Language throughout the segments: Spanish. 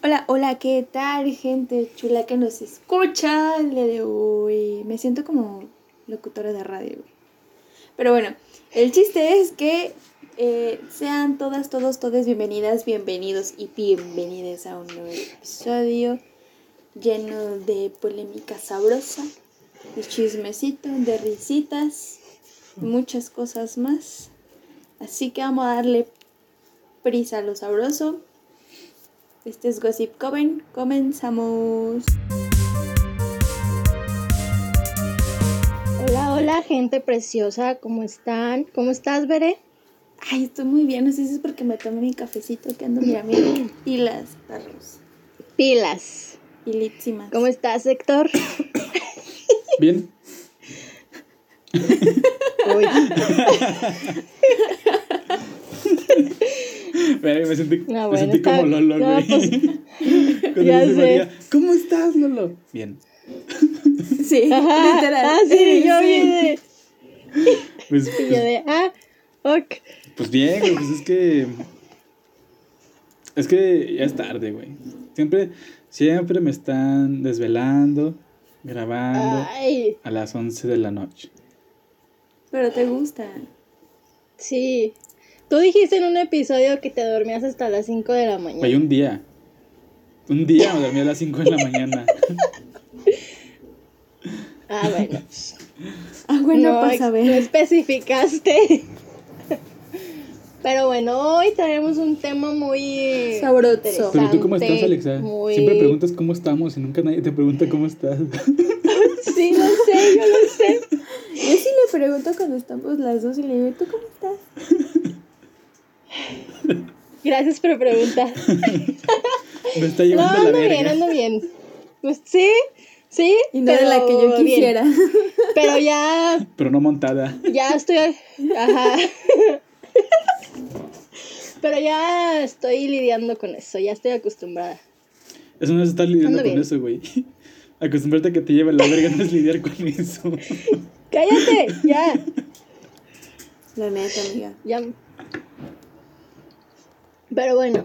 Hola, hola, ¿qué tal, gente chula que nos escucha el día de hoy? Me siento como locutora de radio. Pero bueno, el chiste es que eh, sean todas, todos, todas bienvenidas, bienvenidos y bienvenidas a un nuevo episodio lleno de polémica sabrosa, de chismecito, de risitas, muchas cosas más. Así que vamos a darle prisa a lo sabroso. Este es Gossip Coven. Comenzamos. Hola, hola, gente preciosa, ¿cómo están? ¿Cómo estás, Bere? Ay, estoy muy bien. No sé si es porque me tomé mi cafecito que ando, mira, mira. Pilas, perros. Pilas. Pilísimas. ¿Cómo estás, Héctor? Bien. Me sentí, No, me sentí está- como Lolo, güey. pues, ya sé. María, ¿Cómo estás, Lolo? Bien. Sí, Ajá, literal. Ah, sí, yo Sí. vi de, Pues, y yo pues, de, ah, ok. pues bien, güey, pues es que. Es que ya es tarde, güey. Siempre, siempre me están desvelando, grabando Ay, a las 11 de la noche. Pero te gusta. sí. Tú dijiste en un episodio que te dormías hasta las 5 de la mañana. Güey, un día. Un día me dormí a las 5 de la mañana. Ah, bueno. pues, Ah, bueno, no, para no saber. especificaste. Pero bueno, hoy traemos un tema muy Sabroso. Pero tú, ¿cómo estás, Alexa? Muy- Siempre preguntas cómo estamos y nunca nadie te pregunta cómo estás. Sí, lo sé, yo lo sé. Yo sí le pregunto cuando estamos las dos y le digo, ¿tú cómo estás? Gracias por preguntar. Me está No, llevando la ando verga. bien, ando bien. Pues sí, sí. Y no de la que yo pero bien. quisiera. Pero ya, Pero no montada. ya estoy. Ajá. Pero ya estoy lidiando con eso, ya estoy acostumbrada. Eso no es estar lidiando Ando con bien. eso, güey. Acostumbrarte a que te lleve la verga no es lidiar con eso. ¡Cállate! Ya, La neta, amiga. ya. Pero bueno,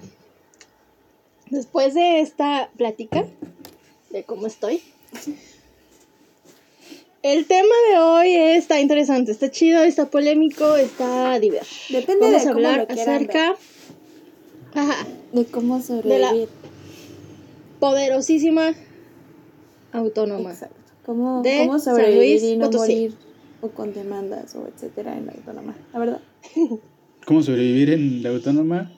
después de esta plática de cómo estoy, el tema de hoy está interesante, está chido, está polémico, está diverso. Depende Vamos de a cómo hablar lo quieran acerca ajá, De cómo sobrevivir. poderosísima autónoma. Exacto. Cómo, De cómo San sobrevivir Luis y no Potosí. morir o con demandas o etcétera en la autónoma. La verdad. ¿Cómo sobrevivir en la autónoma?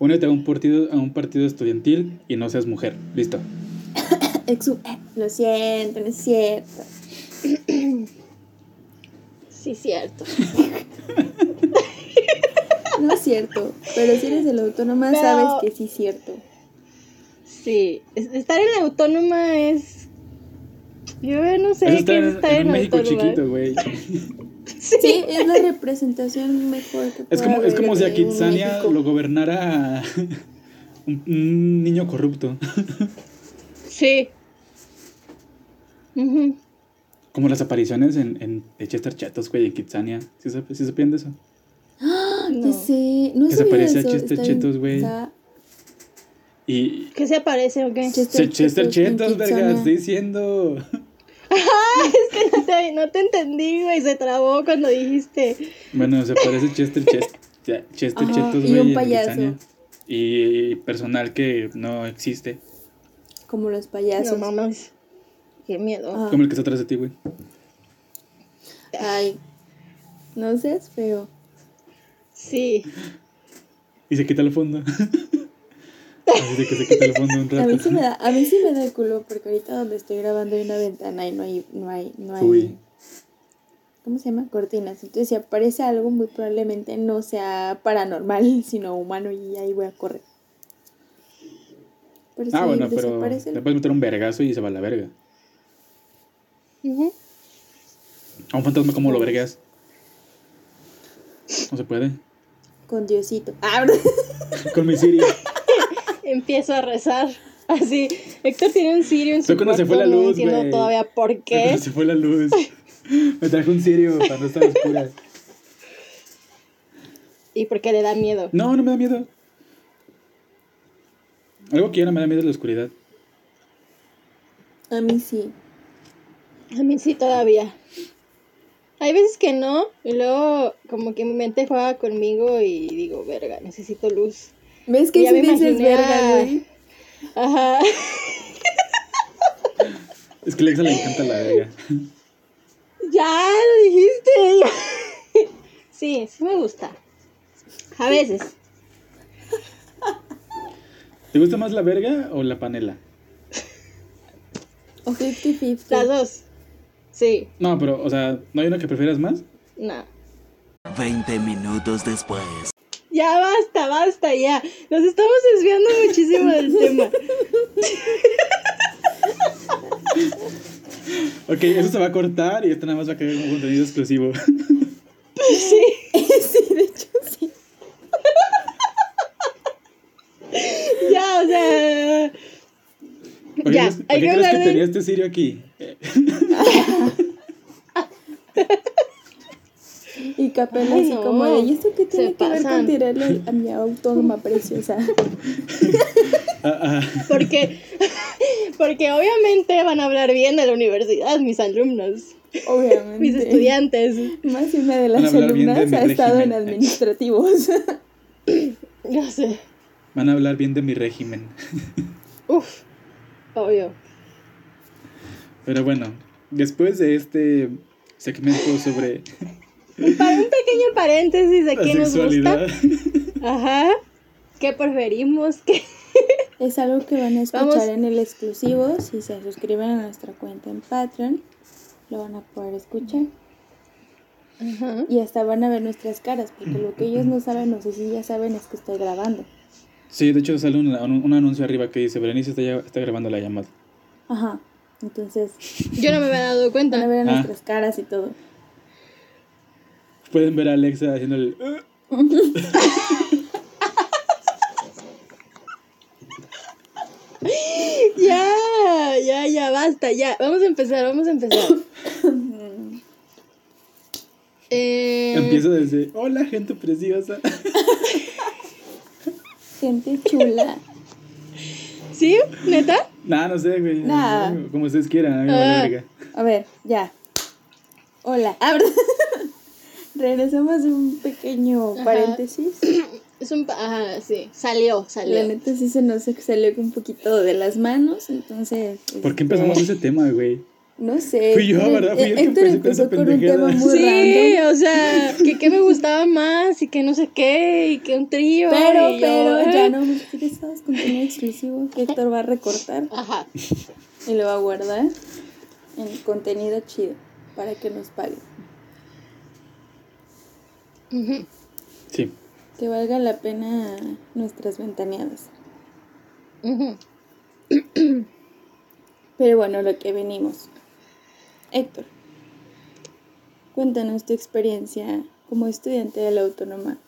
Únete a un partido, a un partido estudiantil y no seas mujer. Listo. Exu- eh, lo siento, no es cierto. Sí, cierto. No es cierto. Pero si eres de la autónoma, Pero- sabes que sí es cierto. Sí, es- estar en la autónoma es. Yo no sé qué es en, estar en en la México autónoma. chiquito, güey. Sí, es la representación mejor que Es como, es como si a Kitsania lo gobernara un, un niño corrupto. Sí. Ujú. Como las apariciones en, en de Chester Chetos, güey, en Kitsania. ¿Sí, sap- sí supieron de eso? No. Ya sé, no Que se sabía parece a Chester. Chetos, güey. Está Y ¿Qué se aparece o qué? Chester, Chester Chetos verga, estoy diciendo. Es que no te, no te entendí, güey. Se trabó cuando dijiste. Bueno, se parece Chester Chest, Chester Ajá, Chetos, y güey, un en payaso. Y personal que no existe. Como los No payasos. mames. Qué miedo. Ah. Como el que está atrás de ti, güey. Ay, no seas feo. Sí. Y se quita el fondo. Así de que se quita el fondo un A mí rato. sí me da, a mí sí me da el culo porque ahorita donde estoy grabando hay una ventana y no hay, no hay, no hay. Uy. ¿Cómo se llama? Cortinas. Entonces si aparece algo muy probablemente no sea paranormal, sino humano y ahí voy a correr. Pero Ah, si bueno, pero el- le puedes meter un vergazo y se va a la verga. A un fantasma, ¿cómo lo vergas? No se puede. con Diosito. Ah. Con mi Siri. Empiezo a rezar. Así. Héctor tiene un sirio en su cuando se cuarto, fue la No luz, entiendo güey. todavía por qué. cuando Se fue la luz. Me trajo un Sirio para no estar oscura. Y por qué le da miedo. No, no me da miedo. Algo que ya no me da miedo es la oscuridad. A mí sí. A mí sí todavía. Hay veces que no, y luego como que mi mente juega conmigo y digo, verga, necesito luz. ¿Ves que Ya sí me dices imaginé verga, a- güey? Ajá. Es que a Alexa le encanta la verga. Ya lo dijiste. Sí, sí me gusta. A veces. ¿Te gusta más la verga o la panela? O 50-50. Las dos. Sí, No, pero, o sea, ¿no hay una que prefieras más? no. 20 minutos después. Ya basta, basta, ya. Nos estamos desviando muchísimo del tema. Ok, eso se va a cortar y esto nada más va a quedar como contenido exclusivo. Sí. sí, de hecho sí. Ya, o sea. ¿Por qué Ya, crees, por hay qué que crees que de- tenía este Sirio aquí? Y Capela Ay, así no. como de, ¿y esto qué tiene Se que ver con tirarle a mi autónoma preciosa? ah, ah, Porque, porque obviamente van a hablar bien de la universidad, mis alumnos, Obviamente. mis estudiantes. Más una de las de alumnas ha estado en administrativos. No sé. van a hablar bien de mi régimen. Uf, obvio. Pero bueno, después de este segmento sobre Para un pequeño paréntesis de la qué nos gusta. Ajá. ¿Qué preferimos? ¿Qué? Es algo que van a escuchar Vamos. en el exclusivo. Si se suscriben a nuestra cuenta en Patreon, lo van a poder escuchar. Ajá. Y hasta van a ver nuestras caras, porque lo que ellos no saben, no sé si ya saben, es que estoy grabando. sí, de hecho sale un, un- un anuncio arriba que dice, Berenice está, ya- está grabando la llamada. Ajá. Entonces, Yo no me había dado van a cuenta. ver Ah. nuestras caras y todo. Pueden ver a Alexa haciendo el... Ya, ya, ya, basta, ya. Vamos a empezar, vamos a empezar. Eh, Empieza desde, hola gente preciosa. Gente chula. ¿Sí? ¿Neta? nah, no sé, güey. Nah. Como ustedes quieran, a mí me vale Ah. A ver, ya. Hola. Ah. Regresamos de un pequeño Ajá. paréntesis. Es un... pa- Ajá, sí. Salió, La salió. neta sí se nos salió un poquito de las manos, entonces... ¿Por qué este, empezamos ese tema, güey? No sé. Fui yo, Héctor- ¿verdad? Fui yo el que esa empezó con un tema muy Sí, random. o sea, que qué me gustaba más y que no sé qué y que un trío. Pero, y yo, pero, ¿eh? ya no me interesabas contenido exclusivo que Héctor va a recortar Ajá. y lo va a guardar en contenido chido para que nos paguen. Sí. Que valga la pena nuestras ventaneadas. Pero bueno, lo que venimos. Héctor, cuéntanos tu experiencia como estudiante de la autónoma.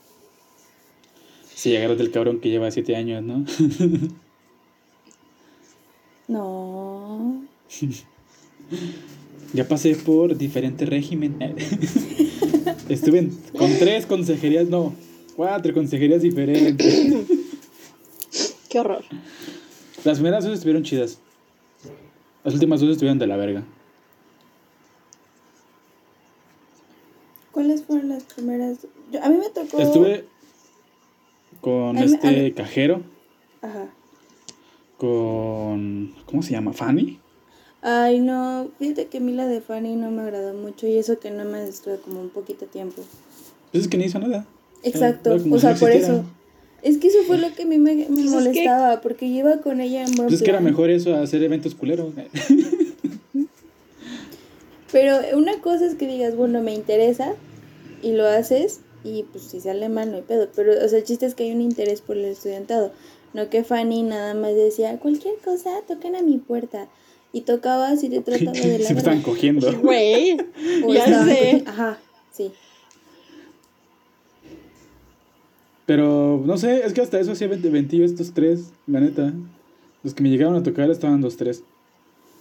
Sí, agárrate el cabrón que lleva siete años, ¿no? No. ya pasé por diferentes régimen. Estuve en- con tres consejerías, no, cuatro consejerías diferentes. Qué horror. Las primeras dos estuvieron chidas. Las últimas dos estuvieron de la verga. ¿Cuáles fueron las primeras? Yo- a mí me tocó. Estuve con mí- este mí- cajero, Ajá. con... ¿Cómo se llama? ¿Fanny? Ay, no. Fíjate que a mí la de Fanny no me agradó mucho y eso que no me estuve como un poquito tiempo. Pues es que ni hizo nada. Exacto. o sea, no por existiera. eso. Es que eso fue lo que a mí me, me Pues es que- molestaba, porque iba con ella en buen Pues es que era mejor eso hacer eventos culeros. Pero una cosa es que digas, bueno, me interesa y lo haces y pues si sale mal no hay pedo. Pero, o sea, el chiste es que hay un interés por el estudiantado. No que Fanny nada más decía, cualquier cosa, toquen a mi puerta. Y tocabas y te trataba de la Se me estaban verga. cogiendo. Güey. Ya estaban sé. Ajá, sí. Pero no sé, es que hasta eso hacía 20 ventillo estos tres, la neta. Los que me llegaron a tocar estaban dos, tres.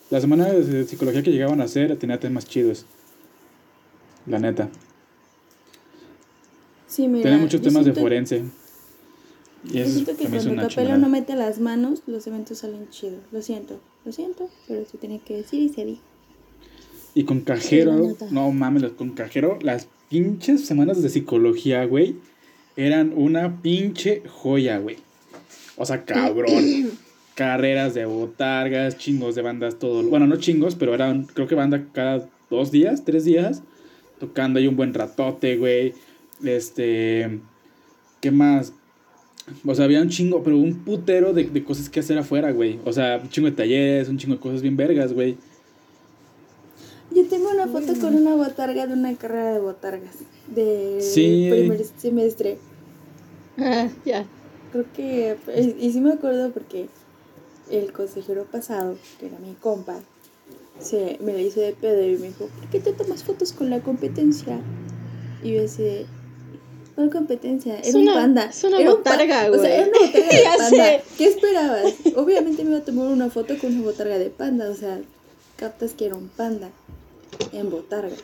La semana de psicología que llegaban a hacer tenía temas chidos. La neta. Sí, mira. Tenía muchos temas de forense. Y eso siento que cuando chingada. no mete las manos, los eventos salen chidos. Lo siento, lo siento, pero se tiene que decir y se dijo. Y con cajero, Sí, no mames, con cajero, las pinches semanas de psicología, güey, eran una pinche joya, güey. O sea, cabrón. Carreras de botargas, chingos de bandas, todo. Bueno, no chingos, pero eran, creo que banda cada dos días, tres días, tocando ahí un buen ratote, güey. Este, ¿qué más? O sea, había un chingo, pero un putero de, de cosas que hacer afuera, güey. O sea, un chingo de talleres, un chingo de cosas bien vergas, güey. Yo tengo una foto con una botarga de una carrera de botargas de Sí. primer semestre. Ah, ya. Creo que, y y sí me acuerdo porque el consejero pasado, que era mi compa, se, me la hizo de pedo y me dijo, ¿por qué te tomas fotos con la competencia? Y yo así, ¿cuál competencia? Es Era una- un panda. es una Era un pa- botarga, O sea, era una botarga de panda. sé. ¿Qué esperabas? Obviamente me iba a tomar una foto con una botarga de panda, o sea, captas que era un panda en botarga.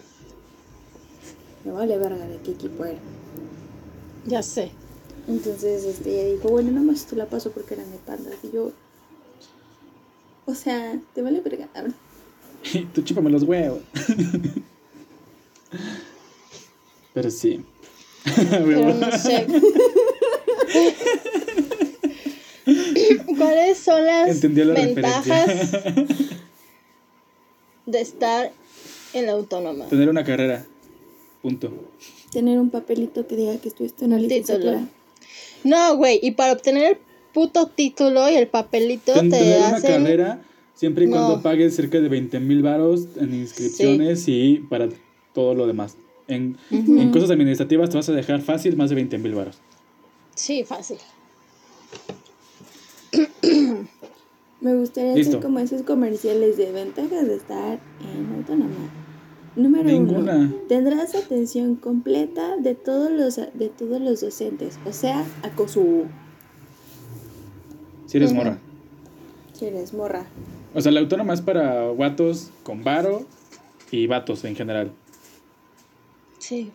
Me vale verga de qué equipo era. Ya sé. Entonces, este, ella dijo, bueno, nomás te la paso porque eran de pandas. Y yo, o sea, te vale verga. Tú chípame los huevos. Pero sí. Pero no sé. ¿Cuáles son las la ventajas referencia. de estar en la autónoma? Tener una carrera. Punto. Tener un papelito que diga que estuviste en la licenciatura. Título. No, güey, y para obtener el puto título y el papelito Ten- te tener una carrera siempre y cuando No. pagues cerca de 20 mil varos en inscripciones y para todo lo demás. En, en cosas administrativas te vas a dejar fácil más de 20 mil varos. Sí, fácil. Me gustaría Listo. hacer como esos comerciales de ventajas de estar en autónoma. Número Ninguna. uno, tendrás atención completa de todos los de todos los docentes, o sea, acoso Si eres Ujú. morra. si eres morra. O sea, la autónoma es para guatos con varo y vatos en general. Sí.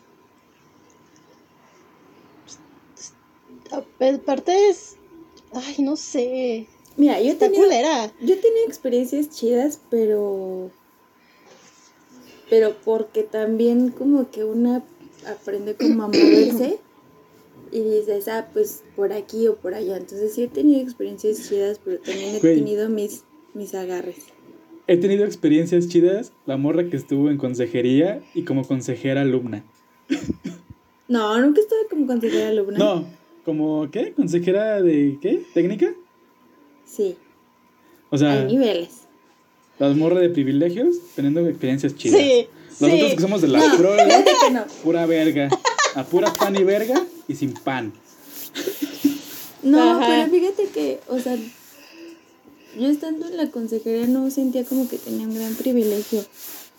Aparte es... Ay, no sé. Mira, yo Está tenía culera. Yo he tenido experiencias chidas, pero. Pero porque también, como que una aprende como a moverse y dices, ah, pues por aquí o por allá. Entonces, sí he tenido experiencias chidas, pero también he Güey. tenido mis, mis agarres. He tenido experiencias chidas. La morra que estuvo en consejería y como consejera alumna. No, nunca estuve como consejera alumna. No, como, ¿qué? ¿Consejera de qué? ¿Técnica? Sí, O sea, hay niveles. las morras de privilegios teniendo experiencias chidas. Sí, Nosotros sí. que somos de la No, pro, fíjate que no. pura verga. A pura pan y verga y sin pan. No, Ajá. pero fíjate que, o sea, yo estando en la consejería no sentía como que tenía un gran privilegio.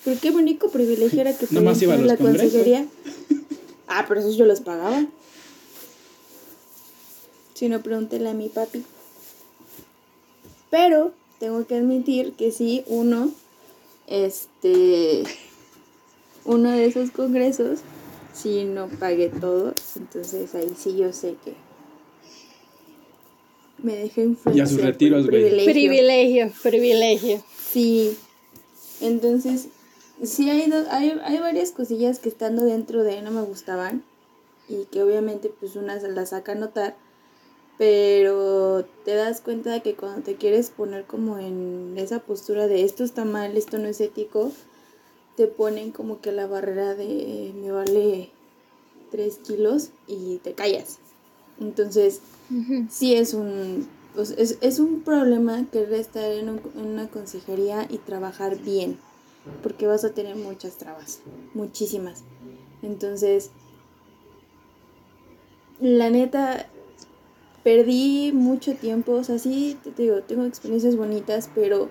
Creo que mi único privilegio era que iba a en los la congresos. consejería. Ah, pero esos yo los pagaba. Si no, pregúntele a mi papi. Pero tengo que admitir que sí, uno, este, uno de esos congresos, sí no pagué todo. Entonces ahí sí yo sé que me dejé influenciar. por el retiros, güey. privilegio. Privilegio, privilegio. Sí. Entonces, sí hay, do- hay, hay varias cosillas que estando dentro de no me gustaban y que obviamente pues unas las saca a notar, pero te das cuenta de que cuando te quieres poner como en esa postura de esto está mal, esto no es ético, te ponen como que la barrera de me vale tres kilos y te callas. Entonces, Sí es un, sea, es, es un problema querer estar en, en una consejería y trabajar bien, porque vas a tener muchas trabas, muchísimas. Entonces, la neta, perdí mucho tiempo, o sea, sí, te digo, tengo experiencias bonitas, pero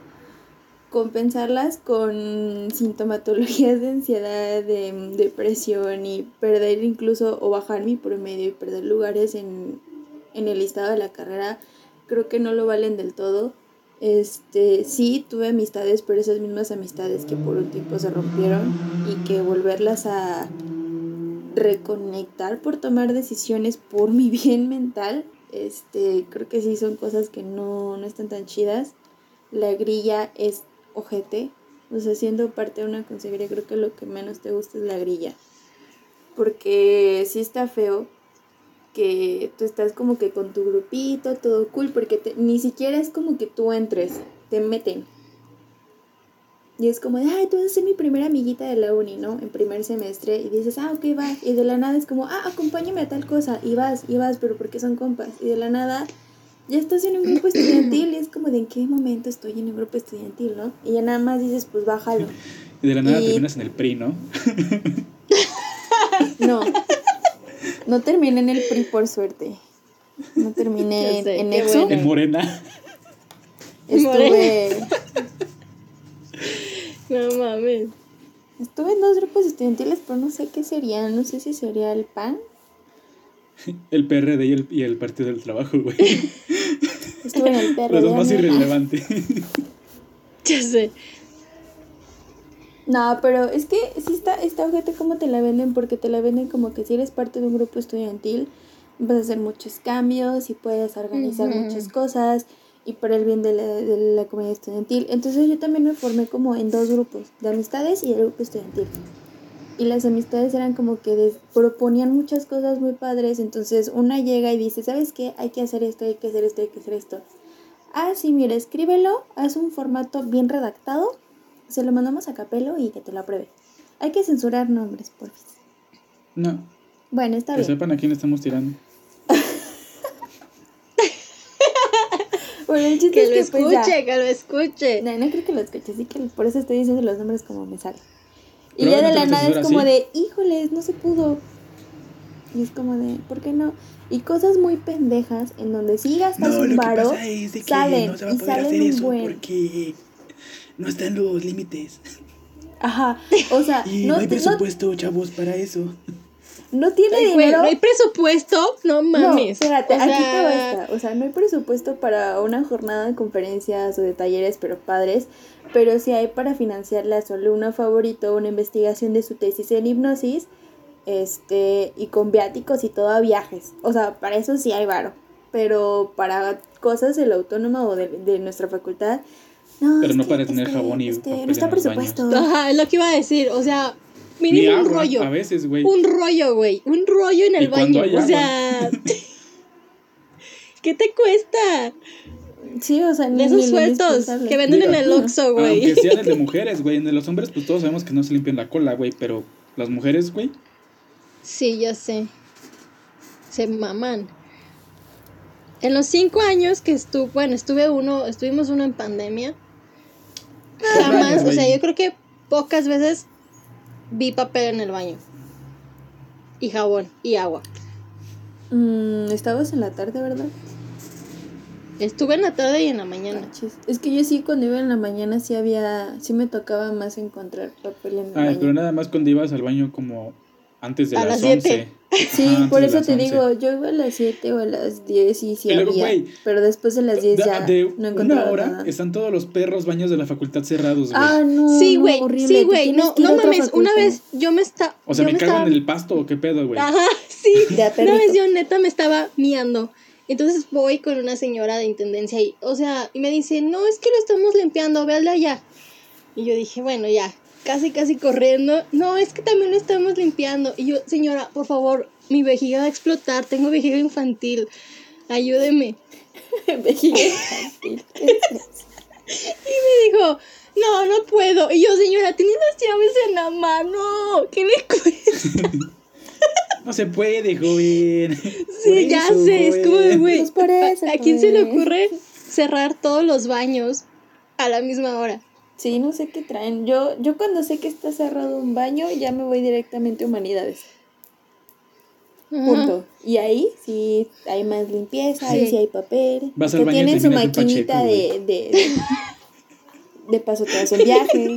compensarlas con sintomatologías de ansiedad, de depresión y perder incluso o bajar mi promedio y perder lugares en, en el listado de la carrera, creo que no lo valen del todo. Este, sí, tuve amistades, pero esas mismas amistades que por un tiempo se rompieron y que volverlas a reconectar por tomar decisiones por mi bien mental Este, creo que sí son cosas que no, no están tan chidas. La grilla es ojete. O sea, siendo parte de una consejería, creo que lo que menos te gusta es la grilla. Porque sí está feo que tú estás como que con tu grupito, todo cool, porque te- ni siquiera es como que tú entres, te meten. Y es como de, ay, tú vas a ser mi primera amiguita de la uni, ¿no? En primer semestre. Y dices, ah, ok, va. Y de la nada es como, ah, acompáñame a tal cosa. Y vas, y vas, pero porque son compas. Y de la nada ya estás en un grupo estudiantil y es como de, ¿en qué momento estoy en un grupo estudiantil, no? Y ya nada más dices, pues bájalo. Y de la nada Y- terminas en el PRI, ¿no? No. No terminé en el PRI por suerte. No terminé en, en EXO. bueno. En Morena. Estuve, No mames. estuve en dos grupos estudiantiles, pero no sé qué serían. No sé si sería el PAN. El PRD y el, y el Partido del Trabajo, güey. Estuve en el PRD. Los dos más irrelevantes. Ya sé. No, pero es que sí está, está ojete cómo te la venden, porque te la venden como que si eres parte de un grupo estudiantil, vas a hacer muchos cambios y puedes organizar muchas cosas y para el bien de la, de la comunidad estudiantil. Entonces yo también me formé como en dos grupos, de amistades y el grupo estudiantil. Y las amistades eran como que des- proponían muchas cosas muy padres, entonces una llega y dice, ¿sabes qué? Hay que hacer esto, hay que hacer esto, hay que hacer esto. Ah, sí, mira, escríbelo, haz un formato bien redactado, se lo mandamos a Capelo y que te lo apruebe. Hay que censurar nombres, por favor. No, Bueno, está que bien. sepan a quién estamos tirando. Bueno, el chiste Que es lo que pues ya. escuche, que lo escuche. No, no creo que lo escuche, así que por eso estoy diciendo los nombres como me sale. Y ya de la nada es como así. de, híjoles, no se pudo. Y es como de, ¿por qué no? Y cosas muy pendejas en donde sí gastas un varo, que salen no se va a y salen hacer un eso buen. porque no están los límites. Ajá, o sea, Y no, no, hay te- no, presupuesto, chavos, para eso. no tiene Ay, dinero. no hay presupuesto, no No, mames. espérate, O aquí te sea, va esta. O sea, no hay presupuesto para una jornada de conferencias o de talleres, pero padres. Pero sí hay para financiarle a su alumno favorito una investigación de su tesis en hipnosis. Este, y con viáticos y todo a viajes. O sea, para eso sí hay varo. Pero para cosas del autónomo o de, de nuestra facultad. No, Pero no que, para tener este, jabón y este, papel no está en los presupuesto. Ajá, es lo que iba a decir. O sea, Ni mínimo un agua, rollo. a veces, güey. Un rollo, güey. Un rollo en Y el cuando baño. hay O agua. sea. ¿Qué te cuesta? Sí, o sea, De ni- esos ni lo sueltos indispensable. que venden en Diga, el Oxxo, güey. Aunque sean el de mujeres, güey. En de los hombres, pues todos sabemos que no se limpian la cola, güey. Pero las mujeres, güey. Sí, ya sé. Se maman. En los cinco años que estuve, bueno, estuve uno, estuvimos uno en pandemia. Jamás, o sea, yo creo que pocas veces vi papel en el baño. Y jabón, y agua. Mm, Estabas en la tarde, ¿verdad? Estuve en la tarde y en la mañana. Chis. Es que yo sí cuando iba en la mañana sí había, sí me tocaba más encontrar papel en el Ay, baño. pero nada más cuando ibas al baño como antes de A las, las 11. siete. Sí, antes por eso te 11. digo, yo iba a las 7 o a las 10 y sí Y luego, había, güey, pero después de las 10 De, ya de no una encontraba hora nada. están todos los perros baños de la facultad cerrados, güey. Ah, no, Sí, no, güey, horrible, sí, güey, no, no mames, una vez yo me estaba... o sea, yo ¿me cago estaba- en el pasto o qué pedo, güey? Ajá, sí. Una vez yo neta me estaba miando. Entonces voy con una señora de intendencia y, o sea, y me dice, no, es que lo estamos limpiando, véale allá. Y yo dije, bueno, ya, casi, casi corriendo. No, es que también lo estamos limpiando. Y yo, señora, por favor, mi vejiga va a explotar, tengo vejiga infantil, ayúdeme. Vejiga infantil. Y me dijo, no, no puedo. Y yo, señora, tiene las llaves en la mano, ¿qué le cuesta? No se puede, joven. Sí, ya sé, es como de, güey. Pues por eso, ¿A quién se le pues. ocurre cerrar todos los baños a la misma hora? Sí, no sé qué traen. Yo, yo cuando sé que está cerrado un baño, ya me voy directamente a humanidades. Punto. Y ahí sí hay más limpieza, ahí Sí. sí hay papel. Vas que al baño y tienen su maquinita pacheco, de, de, de, de paso te un viaje.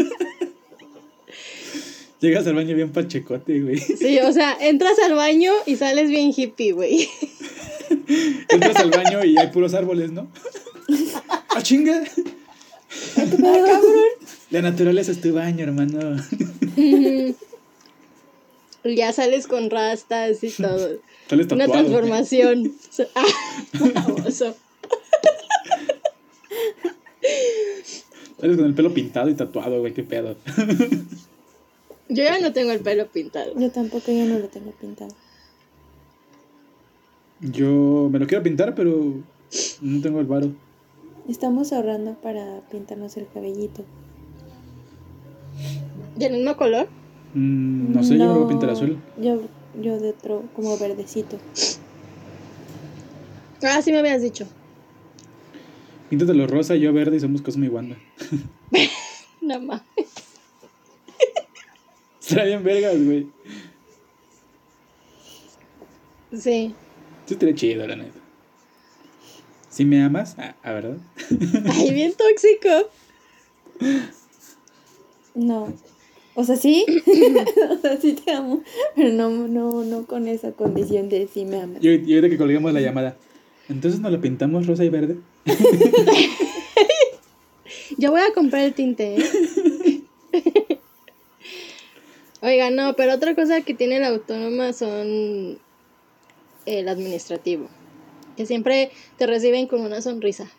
Llegas al baño bien pachecote, güey. Sí, o sea, entras al baño y sales bien hippie, güey. Entras al baño y hay puros árboles, ¿no? ¡Ah, chinga! Ah, La naturaleza es tu baño, hermano. Ya sales con rastas y todo. Sales Una transformación. Ah. Sales con el pelo pintado y tatuado, güey, qué pedo. Yo ya no tengo el pelo pintado. Yo tampoco ya no lo tengo pintado. Yo me lo quiero pintar, pero no tengo el varo. Estamos ahorrando para pintarnos el cabellito. ¿Del mismo color? Mm, no sé, yo me lo voy a pintar azul. Yo, yo de otro, como verdecito. Ah, sí me habías dicho. Píntatelo rosa, yo verde y somos Cosmo y Wanda. No mames. Está bien vergas, güey. Sí. Sí estaría chido, la neta. Si me amas, ah, ah, ¿verdad? Ay, bien tóxico. No. O sea, sí. o sea, sí te amo. Pero no, no, no con esa condición de sí me amas. Y ahorita que colguemos la llamada. Entonces nos lo pintamos rosa y verde. Yo voy a comprar el tinte, ¿eh? Oiga, no, pero otra cosa que tiene la autónoma son el administrativo. Que siempre te reciben con una sonrisa.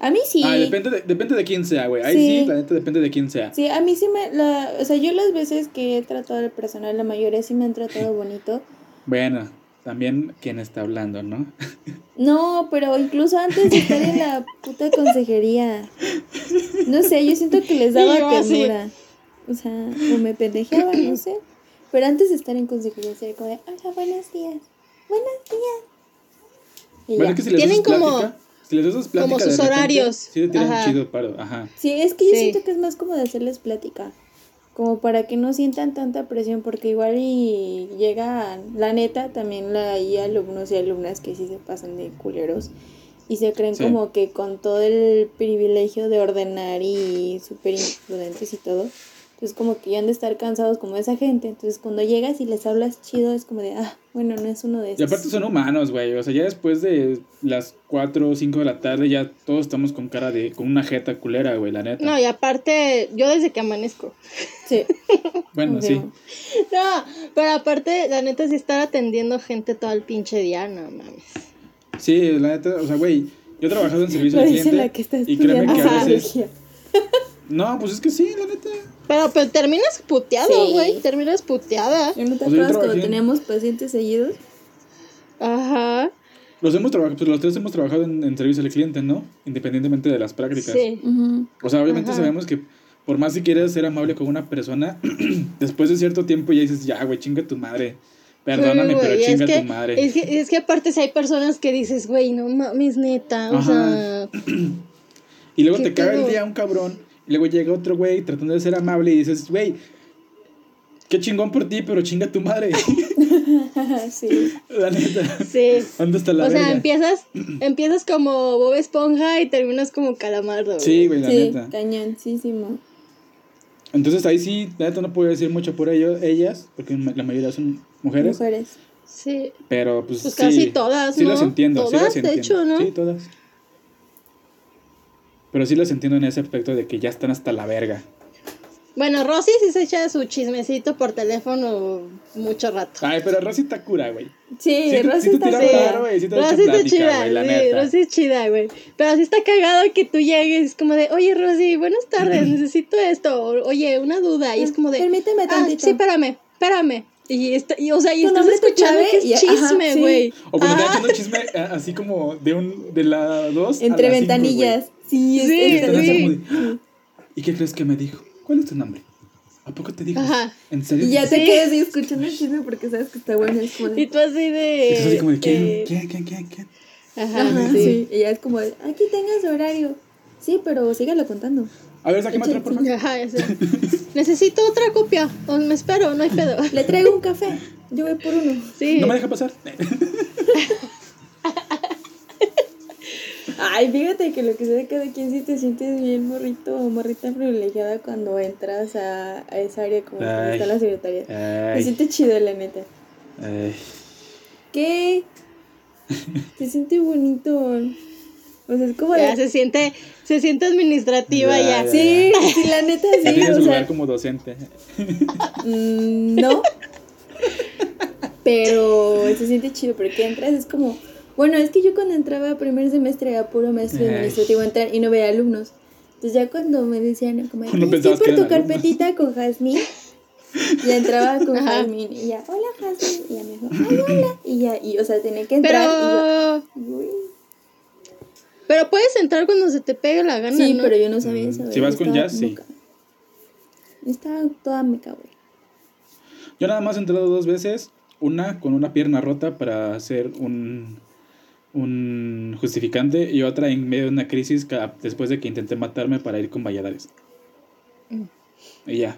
A mí sí. Ah, depende de, depende de quién sea, güey. Ahí sí. Sí. la neta depende de quién sea. Sí, a mí sí me... La, o sea, yo las veces que he tratado al personal, la mayoría sí me han tratado bonito. Bueno, también quién está hablando, ¿no? No, pero incluso antes de estar en la puta consejería. No sé, yo siento que les daba ternura. O sea, o me pendejeaban, no sé. Pero antes de estar en consejería, sería como de, hola, buenos días. Buenos días. Y Bueno, ya. es que si les Tienen como- plática, si les haces plática como sus repente, horarios. Sí, te tiran Ajá. chido paro, ajá. Sí, es que yo Sí. siento que es más como de hacerles plática. Como para que no sientan tanta presión, porque igual y llega, la neta, también la, hay alumnos y alumnas que sí se pasan de culeros y se creen Sí. como que con todo el privilegio de ordenar y súper imprudentes y todo. Entonces como que ya han de estar cansados como esa gente. Entonces cuando llegas y les hablas chido es como de, ah, bueno, no es uno de Y esos. aparte son humanos, güey. O sea, ya después de las 4 o 5 de la tarde, ya todos estamos con cara de. con una jeta culera, güey, la neta. No, y aparte, yo desde que amanezco. Sí. bueno, sí. No, pero aparte, la neta, sí estar atendiendo gente todo el pinche día, no mames. Sí, la neta, o sea, güey. Yo he trabajado en servicio al cliente. la que está y créeme que a veces. No, pues es que sí, la neta. Pero, pero terminas puteado, Sí. güey. Terminas puteada. ¿No te yo acuerdas cuando teníamos pacientes seguidos? Ajá. Los hemos trabajado, pues los tres hemos trabajado en, en servicio al cliente, ¿no? Independientemente de las prácticas. Sí. O sea, obviamente Ajá. sabemos que por más si quieres ser amable con una persona, después de cierto tiempo ya dices, ya, güey, chinga tu madre. Perdóname, Sí, pero chinga es que, tu madre. Es que, es que aparte si hay personas que dices, güey, no mames, neta. O Ajá. sea, Y luego ¿Qué te caga el día un cabrón. Y luego llega otro güey tratando de ser amable y dices, güey, qué chingón por ti, pero chinga tu madre. sí. la neta. sí. ¿Dónde está la O sea, verga? empiezas, empiezas como Bob Esponja y terminas como Calamardo. Sí, güey, la sí, neta. cañoncísimo. Entonces ahí sí, la neta no puedo decir mucho por ellos, ellas, porque la mayoría son mujeres. Mujeres. Sí. Pero pues, Pues sí, casi todas, Sí ¿no? las entiendo, sí Todas, las de entiendo. hecho, ¿no? Sí, todas. Pero sí las entiendo en ese aspecto de que ya están hasta la verga. Bueno, Rosy sí se echa su chismecito por teléfono mucho rato. Ay, pero Rosy está cura, güey. Sí, Sí te- Rosy sí está sí echa Rosy está chida, güey, la sí. Rosy es chida, güey. Pero sí está cagado que tú llegues como de, oye, Rosy, buenas tardes, necesito esto. Oye, una duda. Y es como de, Permíteme ah, tantito. sí, espérame, espérame. Y, está, y, o sea, y estás escuchando que es y- chisme, sí. güey. O cuando te Ajá. echando chisme eh, así como de un de la 2 Entre ventanillas. Sí, es- Sí, sí. de, ¿Y qué crees que me dijo? ¿Cuál es tu nombre? ¿A poco te dijo? Ajá. ¿En serio? Y ya te Sí. quedas ahí escuchando el chisme porque sabes que está bueno. Como de, Y tú así de... Y estás así como de, ¿quién? eh, ¿Quién? ¿Quién? ¿Quién? ¿Quién? Ajá, Ajá, sí. sí. Y ya es como de, aquí tengas su horario. Sí, pero sígalo contando. A ver, sáqueme otra, por favor. Ajá, ese. Necesito otra copia. O me espero, no hay pedo. Le traigo un café. Yo voy por uno. Sí. ¿No me deja pasar? Ay, fíjate que lo que sea de cada quien sí te sientes bien morrito o morrita privilegiada cuando entras a, a esa área como donde Ay. está la secretaria. Te Ay, sientes chido, la neta. ay. ¿Qué? Se siente bonito. O sea, es como Ya de... se siente, se siente administrativa Ya, ya. ya. Sí, sí, la neta sí. tienes O lugar sea, como docente. mm, no. Pero se siente chido porque entras, es como. Bueno, es que yo cuando entraba a primer semestre era puro maestro administrativo entrar y no veía alumnos. Entonces ya cuando me decían como, No "Ay, sí, pensabas por tu eran alumnos". carpetita con Jazmín. Ya entraba con Ajá. Jazmín y ya, hola Jazmín. Y ya me dijo, ay, hola. Y ya, y o sea, tenía que entrar Pero, y yo, "Uy". pero puedes entrar cuando se te pegue la gana, Sí, ¿no? pero yo no sabía Mm, eso. si vas con jazz, sí. Estaba toda meca, güey. Yo nada más he entrado dos veces, una con una pierna rota para hacer un, un justificante y otra en medio de una crisis ca- después de que intenté matarme para ir con Valladares. Mm. Y ya.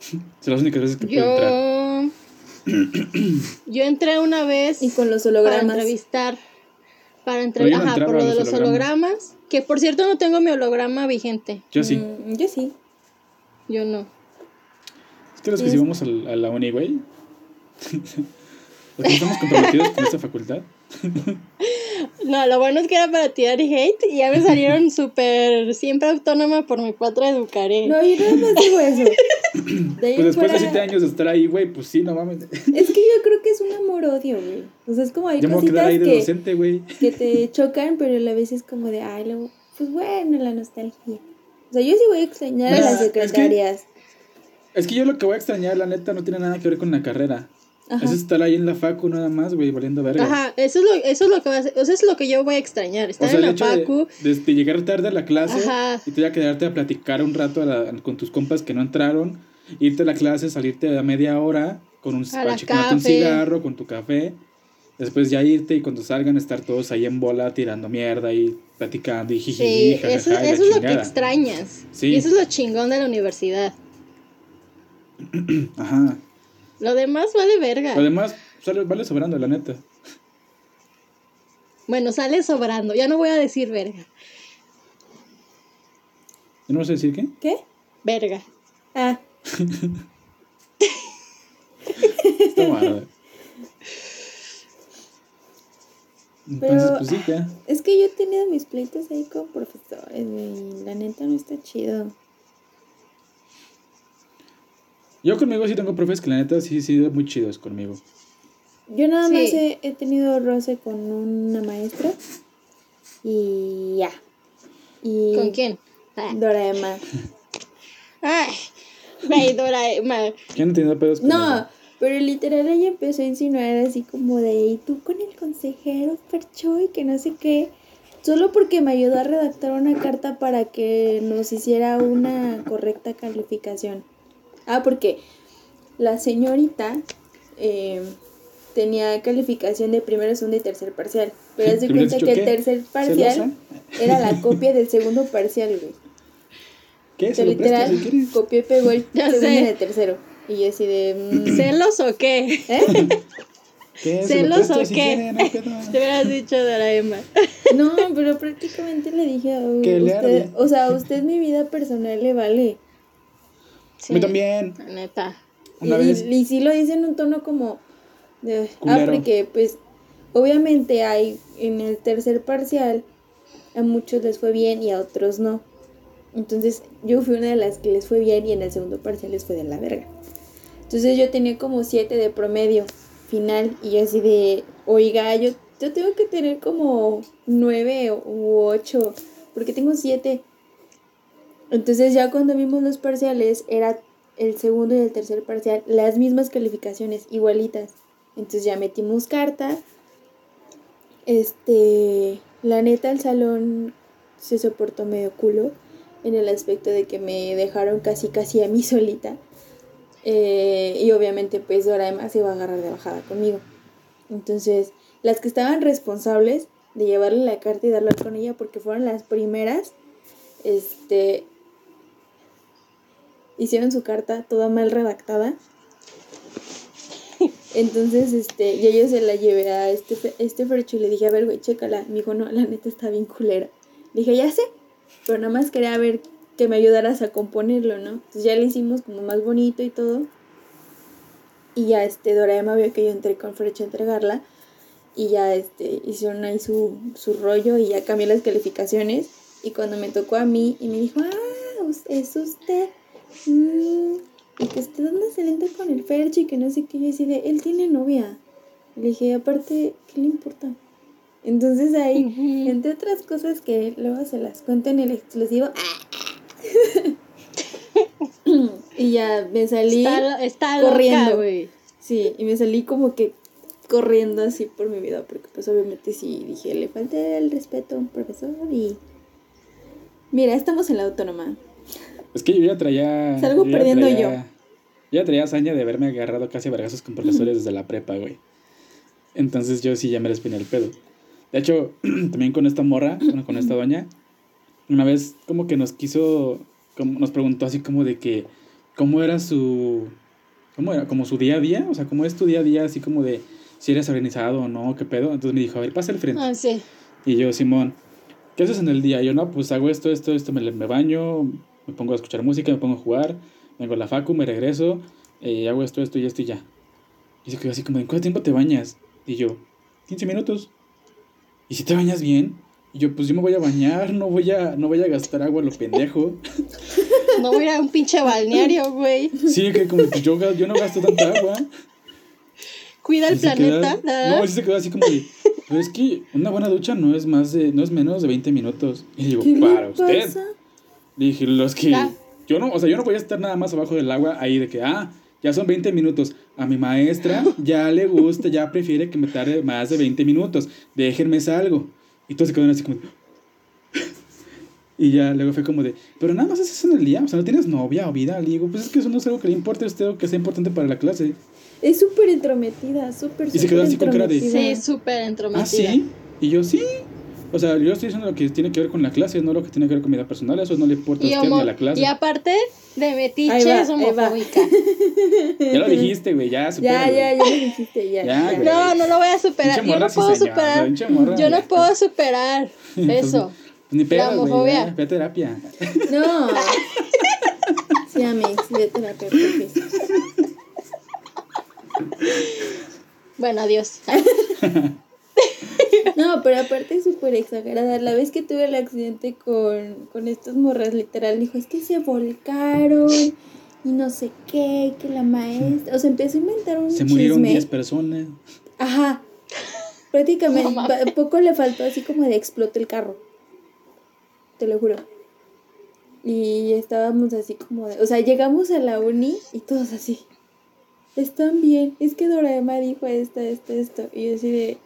Son las únicas veces que puedo entrar. Yo. Yo entré una vez Y con los para hologramas. entrevistar. Para yo entrevistar. no Ajá, por lo de los hologramas. Que por cierto no tengo mi holograma vigente. Yo sí. Mm, yo sí. Yo no. Es que los que Sí. vamos a la uni, güey. los que estamos comprometidos con esta facultad. No, lo bueno es que era para tirar hate y ya me salieron súper siempre autónoma por mi patria educaré. No, yo nada más digo eso. De Pues después fuera- de siete años de estar ahí, güey, pues sí, no mames. Es que yo creo que es un amor-odio, güey. O sea, es como hay Ya me voy a quedar cositas ahí de que, docente, güey. que te chocan, pero a la vez es como de, ay, luego, pues bueno, la nostalgia. O sea, yo sí voy a extrañar a No, las es que- secretarias. Es que yo lo que voy a extrañar, la neta, no tiene nada que ver con la carrera. Ajá. Es estar ahí en la facu nada más, güey, valiendo verga. Ajá, eso es lo, eso es lo que va a hacer, o sea, es lo que yo voy a extrañar, O estar sea, en la hecho de, de- de llegar tarde a la clase Ajá. y tú ya quedarte a platicar un rato a la- con tus compas que no entraron, irte a la clase, salirte a media hora con un, A la chingarte un cigarro, con tu café, después ya irte y cuando salgan estar todos ahí en bola tirando mierda y platicando y jiji, Sí, jajaja, eso, y eso es lo que extrañas. Sí. Y eso es lo chingón de la universidad. Ajá. Lo demás vale verga. Además, sale- vale sobrando, la neta. Bueno, sale sobrando. Ya no voy a decir verga. ¿Yo no sé decir qué? ¿Qué? Verga. Ah, Está mal. Entonces, Pero- pues sí, ya. es que yo he tenido mis pleitos ahí con profesores, y La neta no está chido. Yo conmigo sí tengo profes que la neta sí han sido muy chidos conmigo. Yo nada Sí. más he, he tenido roce con una maestra. Y ya. Y ¿Con quién? Ah. Doraema. Ay, güey, Doraemon. ¿Quién ha tenido pedos conmigo? No, pero literal ella empezó a insinuar así como de, y tú con el consejero Percho y que no sé qué. Solo porque me ayudó a redactar una carta para que nos hiciera una correcta calificación. Ah, porque la señorita eh, tenía calificación de primero, segundo y tercer parcial. Pero haz de ¿Te hubieras cuenta que el tercer parcial era la copia del segundo parcial, güey. ¿Qué? O ¿Se sea, lo prestas literal, si copió y pegó el Ya segundo sé. en el tercero. Y yo así de... mm, ¿Celos o qué? ¿Eh? ¿Qué? ¿Se lo ¿Celos o si qué? quiere? No. Te hubieras dicho Doraemon. No, pero prácticamente le dije a usted, o sea, a usted mi vida personal le vale. A mí también. Neta. Una y, vez. y sí lo dice en un tono como de, ah, porque pues obviamente hay en el tercer parcial a muchos les fue bien y a otros no. Entonces yo fui una de las que les fue bien y en el segundo parcial les fue de la verga. Entonces yo tenía como siete de promedio final y yo así de, oiga, yo, yo tengo que tener como nueve u ocho porque tengo siete. Entonces ya cuando vimos los parciales era el segundo y el tercer parcial las mismas calificaciones, igualitas. Entonces ya metimos carta. Este, la neta el salón se soportó medio culo en el aspecto de que me dejaron casi casi a mí solita. Eh, y obviamente pues Doraema se va a agarrar de bajada conmigo. Entonces, las que estaban responsables de llevarle la carta y darla con ella porque fueron las primeras, este, hicieron su carta toda mal redactada. Entonces, este, yo, yo se la llevé a este, este y le dije, a ver, güey, chécala. Me dijo, no, la neta está bien culera. Le dije, ya sé, pero nada más quería ver que me ayudaras a componerlo, ¿no? Entonces ya le hicimos como más bonito y todo. Y ya, este, Doraema vio que yo entré con Fercho a entregarla. Y ya, este, hicieron ahí su, su rollo y ya cambié las calificaciones. Y cuando me tocó a mí y me dijo, ah, es usted. Mm, y que usted anda excelente con el Fercho y que no sé qué. Yo así de, él tiene novia. Le dije, aparte, ¿qué le importa? Entonces ahí, entre otras cosas que luego se las cuento en el exclusivo. y ya me salí. Está, está corriendo. güey. Sí, y me salí como que corriendo así por mi vida, porque pues obviamente sí dije, le falté el respeto a un profesor y... Mira, estamos en la autónoma. Es que yo ya traía. Salgo ya perdiendo traía- Ya traía hazaña de haberme agarrado casi a vergazos con profesores desde la prepa, güey. Entonces yo sí ya me les el pedo. De hecho, también con esta morra, bueno, con esta doña, una vez como que nos quiso, como nos preguntó así como de que, ¿cómo era su, cómo era, como su día a día? O sea, ¿cómo es tu día a día? Así como de si eres organizado o no, qué pedo. Entonces me dijo, a ver, pasa al frente. Ah, sí. Y yo, Simón, ¿qué haces en el día? Y yo, no, pues hago esto, esto, esto, me, me baño, me pongo a escuchar música, me pongo a jugar, vengo a la facu, me regreso, eh, hago esto, esto y esto y ya. Y se quedó así como, ¿en cuánto tiempo te bañas? Y yo, 15 minutos. ¿Y si te bañas bien? Y yo, pues yo me voy a bañar, no voy a, no voy a gastar agua a lo pendejo. No voy a ir a un pinche balneario, güey. Sí, que como que yo, yo no gasto tanta agua. Cuida el Y queda- planeta. no, sí se quedó así como de, pero es que una buena ducha no es más de, no es menos de 20 minutos. Y digo, ¿Qué para le usted. pasa? Dije, los que. Ya. Yo no, o sea, yo no voy a estar nada más abajo del agua ahí de que, ah, ya son 20 minutos. A mi maestra ya le gusta, ya prefiere que me tarde más de 20 minutos. Déjenme salgo. Y todos se quedaron así como. Y ya luego fue como de, pero nada más haces eso en el día, o sea, no tienes novia o vida. Le digo, pues es que eso no es algo que le importe a usted o que sea importante para la clase. Es súper entrometida, súper, Y se quedó así con cara de-. Sí, súper entrometida. Ah, sí. Y yo, sí. O sea, yo estoy diciendo lo que tiene que ver con la clase, no lo que tiene que ver con mi vida personal. Eso no le importa a usted ni a la clase. y aparte de metiche va, es homofóbica. Ya lo dijiste, güey, ya, Ya, supéralo. ya, ya lo dijiste, ya. Ya, ya. No, no lo voy a superar. Yo no puedo superar. morra, Yo no ya. puedo superar eso. Pues ni pedo, La güey, homofobia. ya, Ve a terapia. No. Sí, amigos, ve a terapia. Bueno, adiós. No, pero aparte es súper exagerada. La vez que tuve el accidente con, con estas morras, literal, dijo, es que se volcaron y no sé qué, que la maestra... O sea, empezó a inventar un Se murieron chisme. 10 personas. Ajá. Prácticamente, No poco le faltó así como de explote el carro. Te lo juro. Y estábamos así como de... O sea, llegamos a la uni y todos así. Están bien. Es que Doraema dijo esto, esto, esto. Y yo así de...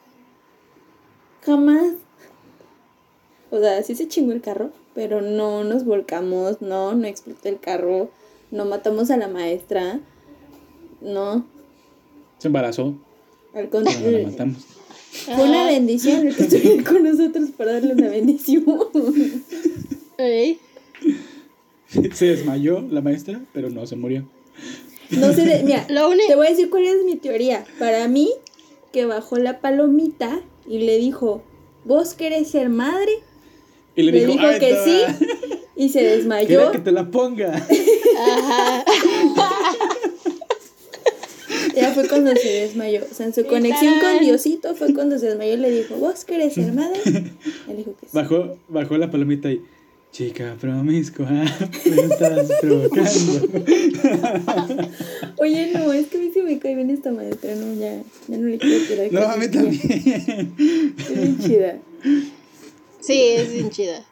Jamás. O sea, sí se chingó el carro, pero no nos volcamos, no, no explotó el carro, no matamos a la maestra, no, Se embarazó. al Cuando la contrario. matamos. Fue una Ah, bendición el que estuviera con nosotros para darle una bendición. Se desmayó la maestra, pero no se murió. No sé, mira, Lo único. te voy a decir cuál es mi teoría. Para mí, que bajó la palomita y le dijo, ¿vos querés ser madre? Y le, Le dijo, dijo "Ay, que sí y se desmayó. Quiero que te la ponga. Ajá. Ya fue cuando se desmayó. O sea, en su conexión con. Diosito fue cuando se desmayó y le dijo, ¿vos querés ser madre? Él dijo que sí. Bajó, bajó la palomita y. Chica promiscua, me estás provocando. Oye, no, es que a mí sí me cae bien esta maestra, no, ya, ya no le quiero tirar No, a mí también. Es bien chida. Sí, es bien chida.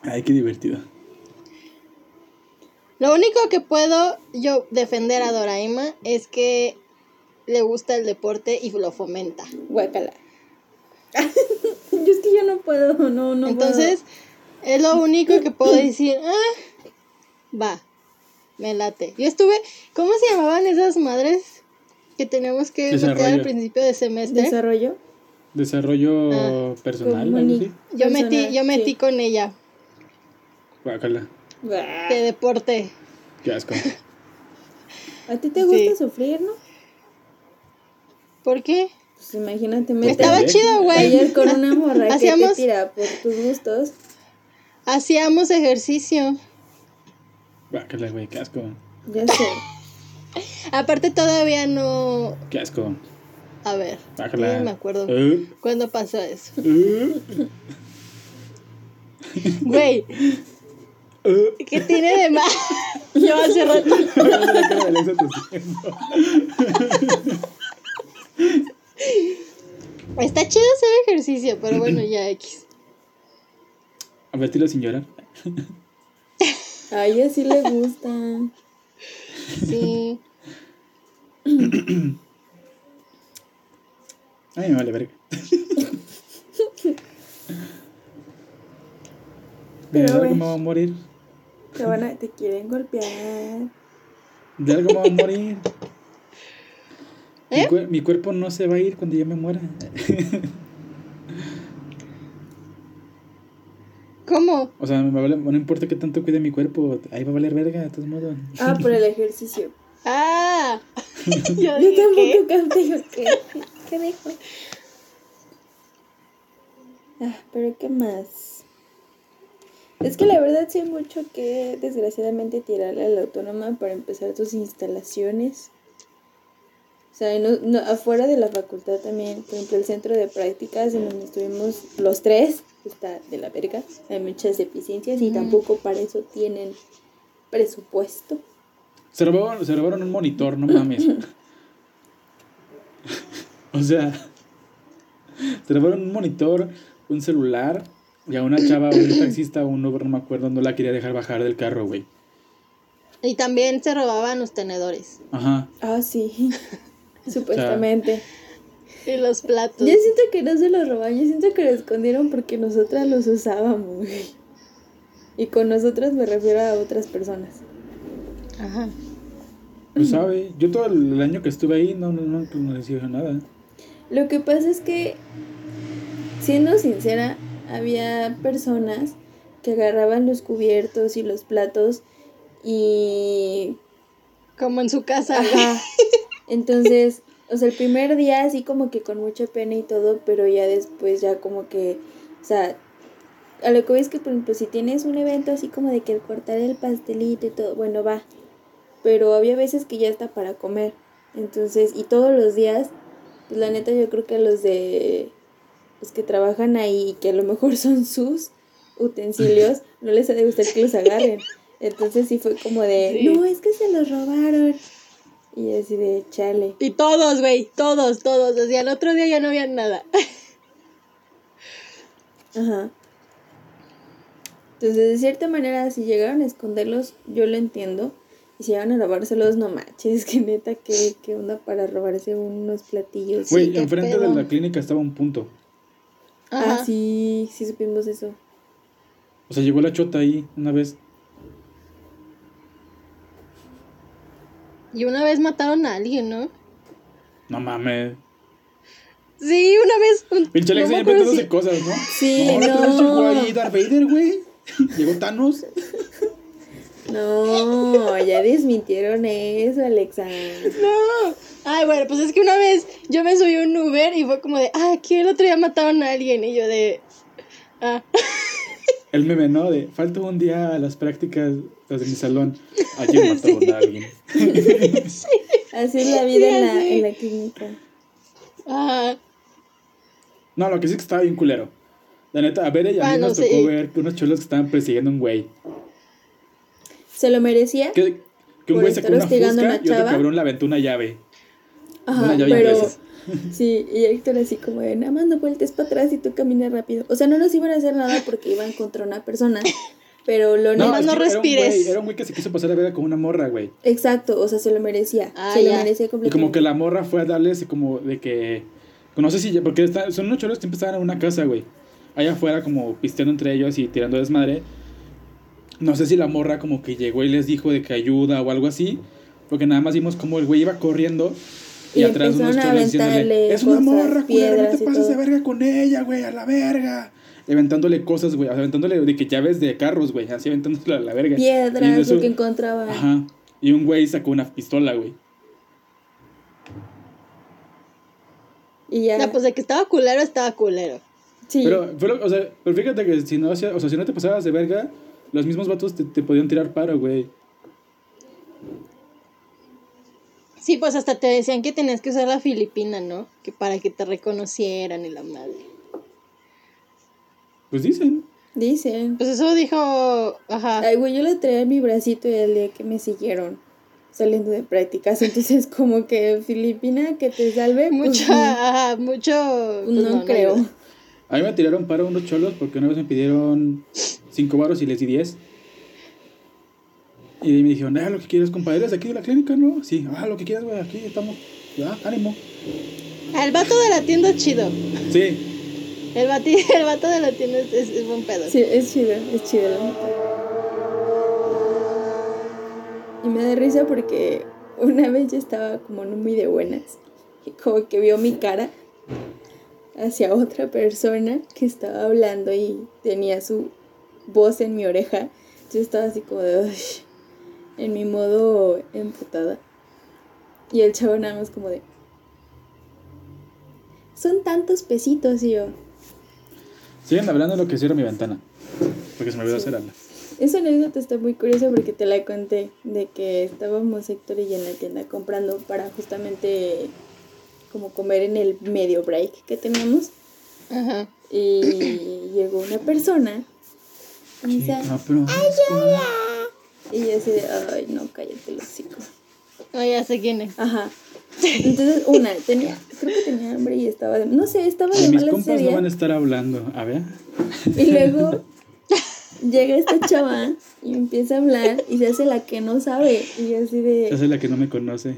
Ay, qué divertido. Lo único que puedo yo defender a Doraima es que le gusta el deporte y lo fomenta. Guácala. Yo es que yo no puedo, no, no Entonces, es lo único que puedo decir. Ah, va, me late. Yo estuve, ¿cómo se llamaban esas madres que teníamos que meter al principio de semestre? ¿Desarrollo? Desarrollo Ah, personal. Yo metí, yo metí sí. con ella Guácala. de deporte. Qué asco. ¿A ti te gusta Sí. sufrir, no? ¿Por qué? Pues imagínate, Estaba Depende. chido, güey. Ayer con una morra que Hacíamos- te tira por tus gustos. Hacíamos ejercicio. Guácala, güey, qué asco. Ya sé. Aparte todavía no... Qué asco. A ver, Guácala. no me acuerdo. Uh, ¿Cuándo pasó eso? uh, Güey, uh. ¿qué tiene de mal? Yo hace rato. Está chido hacer ejercicio, pero bueno, ya X. A vertirlo sin llorar. A ella sí le gusta. Sí. Ay, me vale verga. Pero De algo bueno. me voy a morir. Te, van a, te quieren golpear. De algo me voy a morir. Mi, ¿Eh? cuer- mi cuerpo no se va a ir cuando yo me muera. ¿Cómo? O sea, me vale- no importa qué tanto cuide mi cuerpo, ahí va a valer verga, de todos modos. Ah, por el ejercicio. Ah. Yo tampoco capté yo qué. ¿Qué dijo? Ah, pero ¿qué más? Es que la verdad sí hay mucho que desgraciadamente tirarle a la autónoma para empezar sus instalaciones. O sea, no, no- afuera de la facultad también, por ejemplo, el centro de prácticas en donde estuvimos los tres, está de la verga. Hay muchas deficiencias y tampoco para eso tienen presupuesto. Se robaron, se robaron un monitor, no mames. o sea, se robaron un monitor, un celular, y a una chava, un taxista, un Uber, no me acuerdo, no la quería dejar bajar del carro, güey. Y también se robaban los tenedores Ajá. Ah, sí. Supuestamente. y los platos. Yo siento que no se los robaron, yo siento que lo escondieron porque nosotras los usábamos. Y con nosotras me refiero a otras personas. Ajá. Pues sabe, yo todo el año que estuve ahí no, no, no, no les dije nada. Lo que pasa es que, siendo sincera, había personas que agarraban los cubiertos y los platos y... Como en su casa. Ajá. Entonces, o sea, el primer día así como que con mucha pena y todo, pero ya después ya como que, o sea, a lo que voy es que, por ejemplo, si tienes un evento así como de que el cortar el pastelito y todo, bueno, va. Pero había veces que ya está para comer. Entonces, y todos los días, pues la neta yo creo que a los de los que trabajan ahí y que a lo mejor son sus utensilios, no les ha de gustar que los agarren. Entonces sí fue como de, Sí. no, es que se los robaron. Y así de, chale. Y todos, güey, todos, todos. Así al otro día ya no había nada. Ajá. Entonces, de cierta manera, si llegaron a esconderlos, yo lo entiendo. Y si llegaron a robárselos, no manches, que neta, ¿qué, qué onda para robarse unos platillos? Güey, enfrente pedo. de la clínica estaba un punto. Ah, Ajá. sí, sí supimos eso. O sea, llegó la chota ahí una vez. Y una vez mataron a alguien, ¿no? No mames. Sí, una vez. un- Pinche Alex no inventándose si- cosas, ¿no? Sí, No, otra vez llegó no. ahí Darth Vader, güey. Llegó Thanos. No, ya desmintieron eso, Alexa. No. Ay, bueno, pues es que una vez yo me subí a un Uber y fue como de, ah, aquí el otro día mataron a alguien. Y yo de, ah, El meme, ¿no? De falta un día a las prácticas las de mi salón. Ayer mataron a alguien. Así es la vida en, la, en la clínica. ah. No, lo que sí es que estaba bien culero. La neta, a ver, y a mí Bueno, nos tocó sí. ver que unos cholos que estaban persiguiendo a un güey. ¿Se lo merecía? Que, que un güey sacó una fusca una y otro cabrón le aventó una llave. Ajá, pero sí, y Héctor así como de nada más no vueltes para atrás y tú caminas rápido. O sea, no nos iban a hacer nada porque iban contra una persona, pero lo No, no, era un respires. güey- Era un güey que se quiso pasar a ver con una morra, güey. Exacto, o sea, se lo merecía. Ah, se lo merecía Y completamente. como que la morra fue a darle así como de que... No sé si... ya- Porque está- son unos cholos que siempre estaban en una casa, güey. Allá afuera como pisteando entre ellos y tirando desmadre. No sé si la morra como que llegó y les dijo de que ayuda o algo así. Porque nada más vimos como el güey iba corriendo. Y, Y atrás unos cholos diciéndole... Es una morra, culera, no te pases de todo". verga con ella, güey, a la verga. Aventándole cosas, güey. o aventándole de que llaves de carros, güey. Así aventándole a la verga. Piedras, eso- lo que encontraban. Ajá. Y un güey sacó una pistola, güey. Y ya. No, pues de que estaba culero, estaba culero. sí. Pero, fue lo- o, sea, pero fíjate que si no, hacía- o sea, si no te pasabas de verga, los mismos vatos te, te podían tirar paro, güey. Sí, pues hasta te decían que tenías que usar la filipina, ¿no? Que para que te reconocieran y la madre. Pues dicen. Dicen. Pues eso dijo, ajá. Ay, güey, yo le traía en mi bracito el día que me siguieron. saliendo de prácticas. Entonces, como que Filipina que te salve. pues, Mucho, ajá, mucho. no, pues, no creo. A mí me tiraron para unos cholos porque una vez me pidieron 5 baros y les di 10. Y me dijeron, ah, lo que quieras, compadre, ¿eres de aquí de la clínica, no? Sí, ah, lo que quieras, güey, aquí estamos. Ya, ánimo. El vato de la tienda es chido. Sí, El, bati, el vato de la tienda es, es, es buen pedo. Sí, es chido, es chido, la neta. Y me da risa porque una vez yo estaba como no muy de buenas. Y como que vio mi cara hacia otra persona que estaba hablando y tenía su voz en mi oreja. Yo estaba así como de, "Uy", en mi modo emputada. Y el chavo nada más como de, son tantos pesitos y yo. siguen hablando de lo que hicieron mi ventana. Porque se me olvidó Sí. cerrarla. Esa anécdota está muy curiosa porque te la conté de que estábamos Héctor y en la tienda comprando para justamente como comer en el medio break que teníamos Ajá. y llegó una persona y dice, pero. Y yo así de, ay no, cállate los hocico. No, ya sé quién es. Ajá. Entonces, una, tenía, creo que tenía hambre y estaba de, no sé, estaba de Mis compas no van a estar hablando. A ver. Y luego llega esta chava y empieza a hablar y se hace la que no sabe. Y yo así de. Esa es la que no me conoce.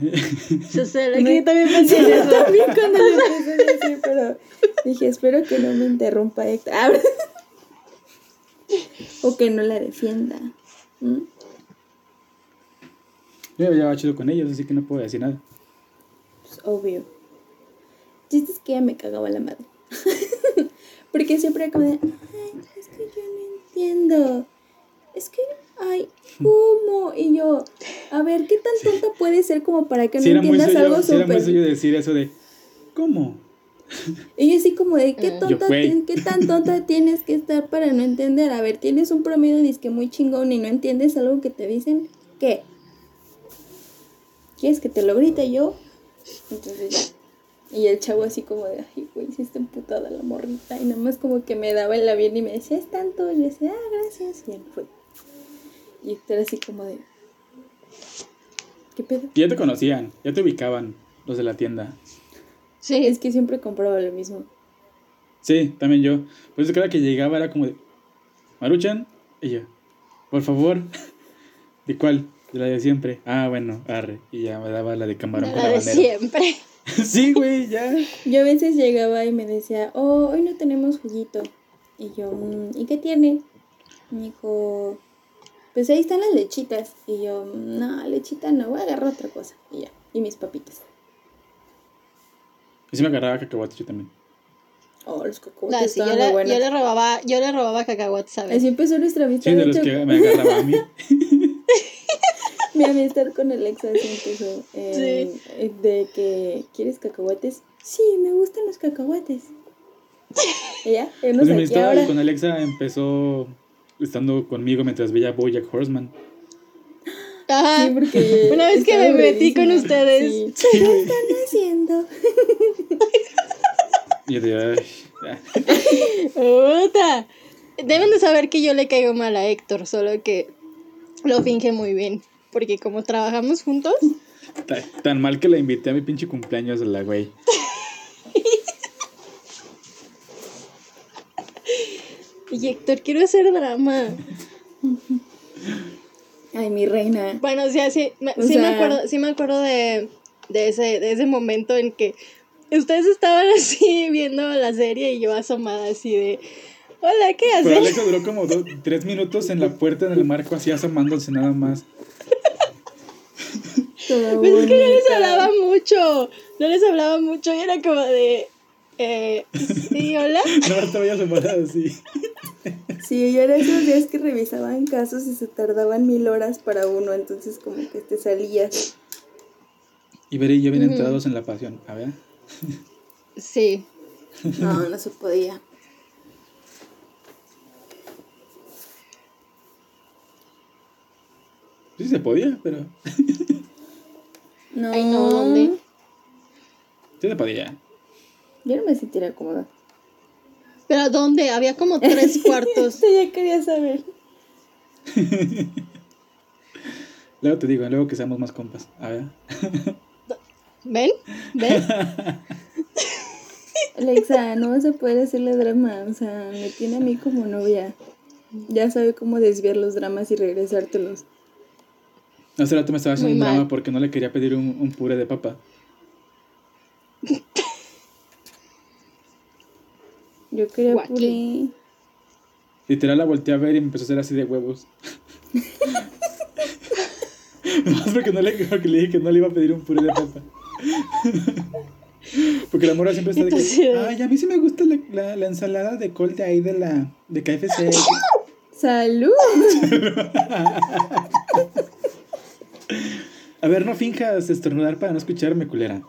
Yo sé, la Me- que yo también pensé en eso. también cuando le empecé a decir, pero dije, espero que no me interrumpa Héctor. O que no la defienda. ¿Mm? Yo ya va chido con ellos, así que no puedo decir nada. Pues, obvio. Chiste es que ella me cagaba la madre. Porque siempre como de, ay, es que yo no entiendo. Es que, ay, ¿cómo? Y yo, a ver, ¿qué tan tonta puede ser como para que no Sí era, muy entiendas suyo, algo sí era muy súper suyo decir eso de. ¿Cómo? Y yo así como de, ¿qué, Mm. tonta Yo, ¿qué tan tonta tienes que estar para no entender? A ver, tienes un promedio disque muy chingón y no entiendes algo que te dicen. ¿Qué? ¿Quieres que te lo grite yo? Entonces ya. Y el chavo así como de, ay, güey, sí está emputada la morrita. Y nada más como que me daba el avión y me decía, es tanto. Y yo decía, ah, gracias. Y me fue. Y Héctor así como de, ¿qué pedo? Ya te conocían, ya te ubicaban los de la tienda. Sí, Es que siempre compraba lo mismo. Sí, también yo. Por eso cada que llegaba era como de. Maruchan. Y yo. Por favor. ¿De cuál? De la de siempre. Ah, bueno, arre. Y ya me daba la de camarón con la de habanero. siempre. sí, güey, ya. Yo a veces llegaba y me decía, oh, hoy no tenemos juguito. Y yo, "Mm, ¿y qué tiene? Me dijo, pues ahí están las lechitas. Y yo, no, lechita no, voy a agarrar otra cosa. Y ya, y mis papitas. Y sí me agarraba cacahuates yo también. Oh, los No, cacahuates sí, yo, estaban muy le, buenos. yo le robaba, yo le robaba cacahuates, ¿sabes? Así empezó nuestra amistad. Sí, de de los hecho, que me agarraba a mí. Mi amistad con Alexa así empezó. eh, eh, De que, ¿quieres cacahuates? Sí, me gustan los cacahuates. Ya, yo no Pues mi amistad ahora. con Alexa empezó estando conmigo mientras veía Bojack Horseman. Ajá. Sí, porque Una vez que me metí con ustedes. Sí. Sí, ¿Qué están haciendo? Y de. Puta. Deben de saber que yo le caigo mal a Héctor, solo que lo finge muy bien. Porque como trabajamos juntos, Ta- Tan mal que la invité a mi pinche cumpleaños de la güey. y Héctor, quiero hacer drama. Ay, mi reina. Bueno, o sea, sí, me, O sí me acuerdo, sí me acuerdo de, de, ese, de ese momento en que ustedes estaban así viendo la serie y yo asomada así de, hola, ¿qué Pero haces? Alexa duró como dos, tres minutos en la puerta en el marco así asomándose nada más. Pues es que no les hablaba mucho, no les hablaba mucho y era como de, eh, sí, hola. No estaba ya asomada así. Sí, yo era esos días que revisaban casos y se tardaban mil horas para uno, entonces como que te salías. Y veré, ya vienen Ujú. entrados en la pasión. A ver. Sí, No, no se podía. Sí se podía, pero. No. ay no, ¿dónde? Sí se podía. Yo no me sentiría cómoda. Pero ¿dónde? Había como tres cuartos. Esto ya quería saber. Luego te digo, luego que seamos más compas. A ver. ¿Ven? ¿Ven? Alexa, no vas a poder hacerle drama. O sea, me tiene a mí como novia. Ya sabe cómo desviar los dramas y regresártelos. Hace rato me estaba haciendo Muy un drama mal. porque no le quería pedir un, un puré de papa. Yo quería puré. Literal la volteé a ver y me empezó a hacer así de huevos. Nomás porque, no le, porque le dije que no le iba a pedir un puré de papa. porque la morra siempre está de que, ay, a mí sí me gusta la, la, la ensalada de col de ahí de la de KFC. ¡Salud! A ver, no finjas estornudar para no escucharme, culera.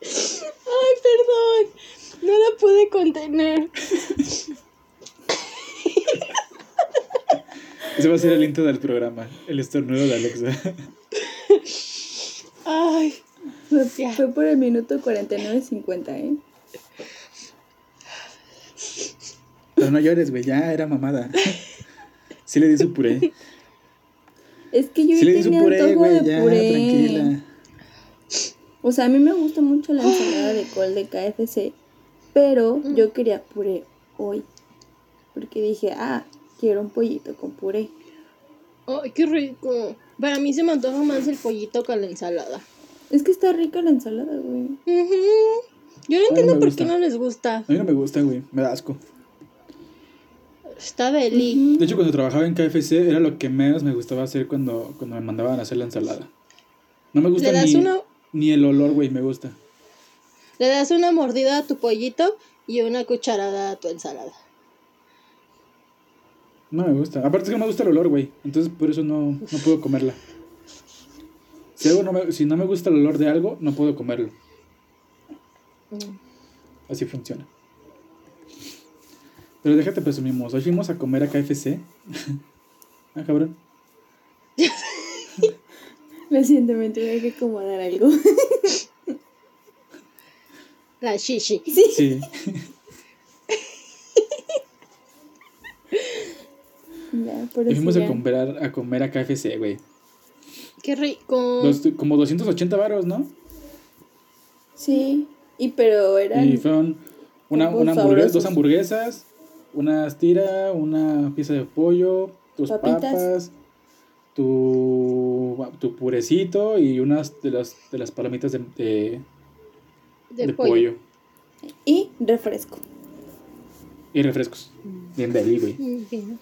Ay, perdón. No la pude contener. Ese va a ser el intro del programa, el estornudo de Alexa. Ay. Fue, fue por el minuto 49.50, ¿eh? Pero no llores, güey, ya era mamada. Sí le di su puré. Es que yo Sí le hoy di su tenía puré, antojo güey, de ya, puré. tranquila. O sea, a mí me gusta mucho la ensalada de col de KFC, pero Mm. yo quería puré hoy. Porque dije, ah, quiero un pollito con puré. Ay, qué rico. Para mí se me antoja más el pollito que la ensalada. Es que está rica la ensalada, güey. Ujú. Yo no entiendo por gusta. qué no les gusta. A mí no me gusta, güey, me da asco. Está deli. De hecho, cuando trabajaba en KFC era lo que menos me gustaba hacer cuando, cuando me mandaban a hacer la ensalada. No me gusta Le das ni, una- ni el olor, güey, me gusta. Le das una mordida a tu pollito y una cucharada a tu ensalada. No me gusta. Aparte es que no me gusta el olor, güey. Entonces por eso no, no puedo comerla. Si, algo no me, si no me gusta el olor de algo, no puedo comerlo. Así funciona. Pero déjate presumimos. Hoy fuimos a comer a KFC. ah, cabrón. Me tuve que acomodar algo. La shishi. Sí. ya, por fuimos a comer, a comer a KFC, güey. Qué rico. Dos- como 280 varos, ¿no? Sí, y pero eran... Y fueron una, Combos una hamburguesa, dos hamburguesas, una tira, una pieza de pollo, tus Papitas. papas, tu, tu purecito y unas de las, de las palomitas de, de, de, de pollo. pollo. Y refresco. Y refrescos. Bien de ahí, güey. Bien.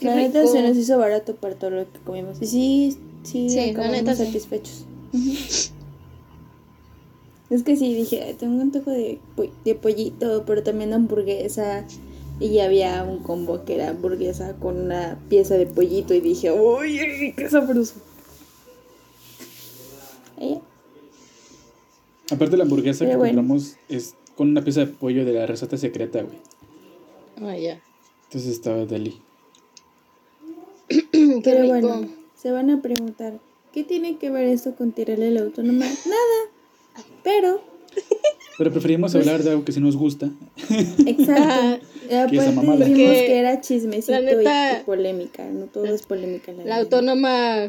La neta se nos hizo barato para todo lo que comimos. Y sí, sí, Sí, acabamos neta sí. satisfechos. Ujú. Es que sí, dije, "Ay, tengo un antojo de, de pollito, pero también de hamburguesa. Y había un combo que era hamburguesa con una pieza de pollito. Y dije, uy, qué sabroso. Ya. Aparte la hamburguesa Pero que bueno. compramos es con una pieza de pollo de la receta secreta, güey. Ah, ya. Entonces estaba deli. Qué Pero bueno, se van a preguntar, ¿qué tiene que ver esto con tirarle la autónoma? Nada. Pero, Pero preferimos hablar de algo que sí nos gusta. exacto. Aparte dijimos que era chismecito y- neta- y, polémica. No todo es polémica. en La, La vida. autónoma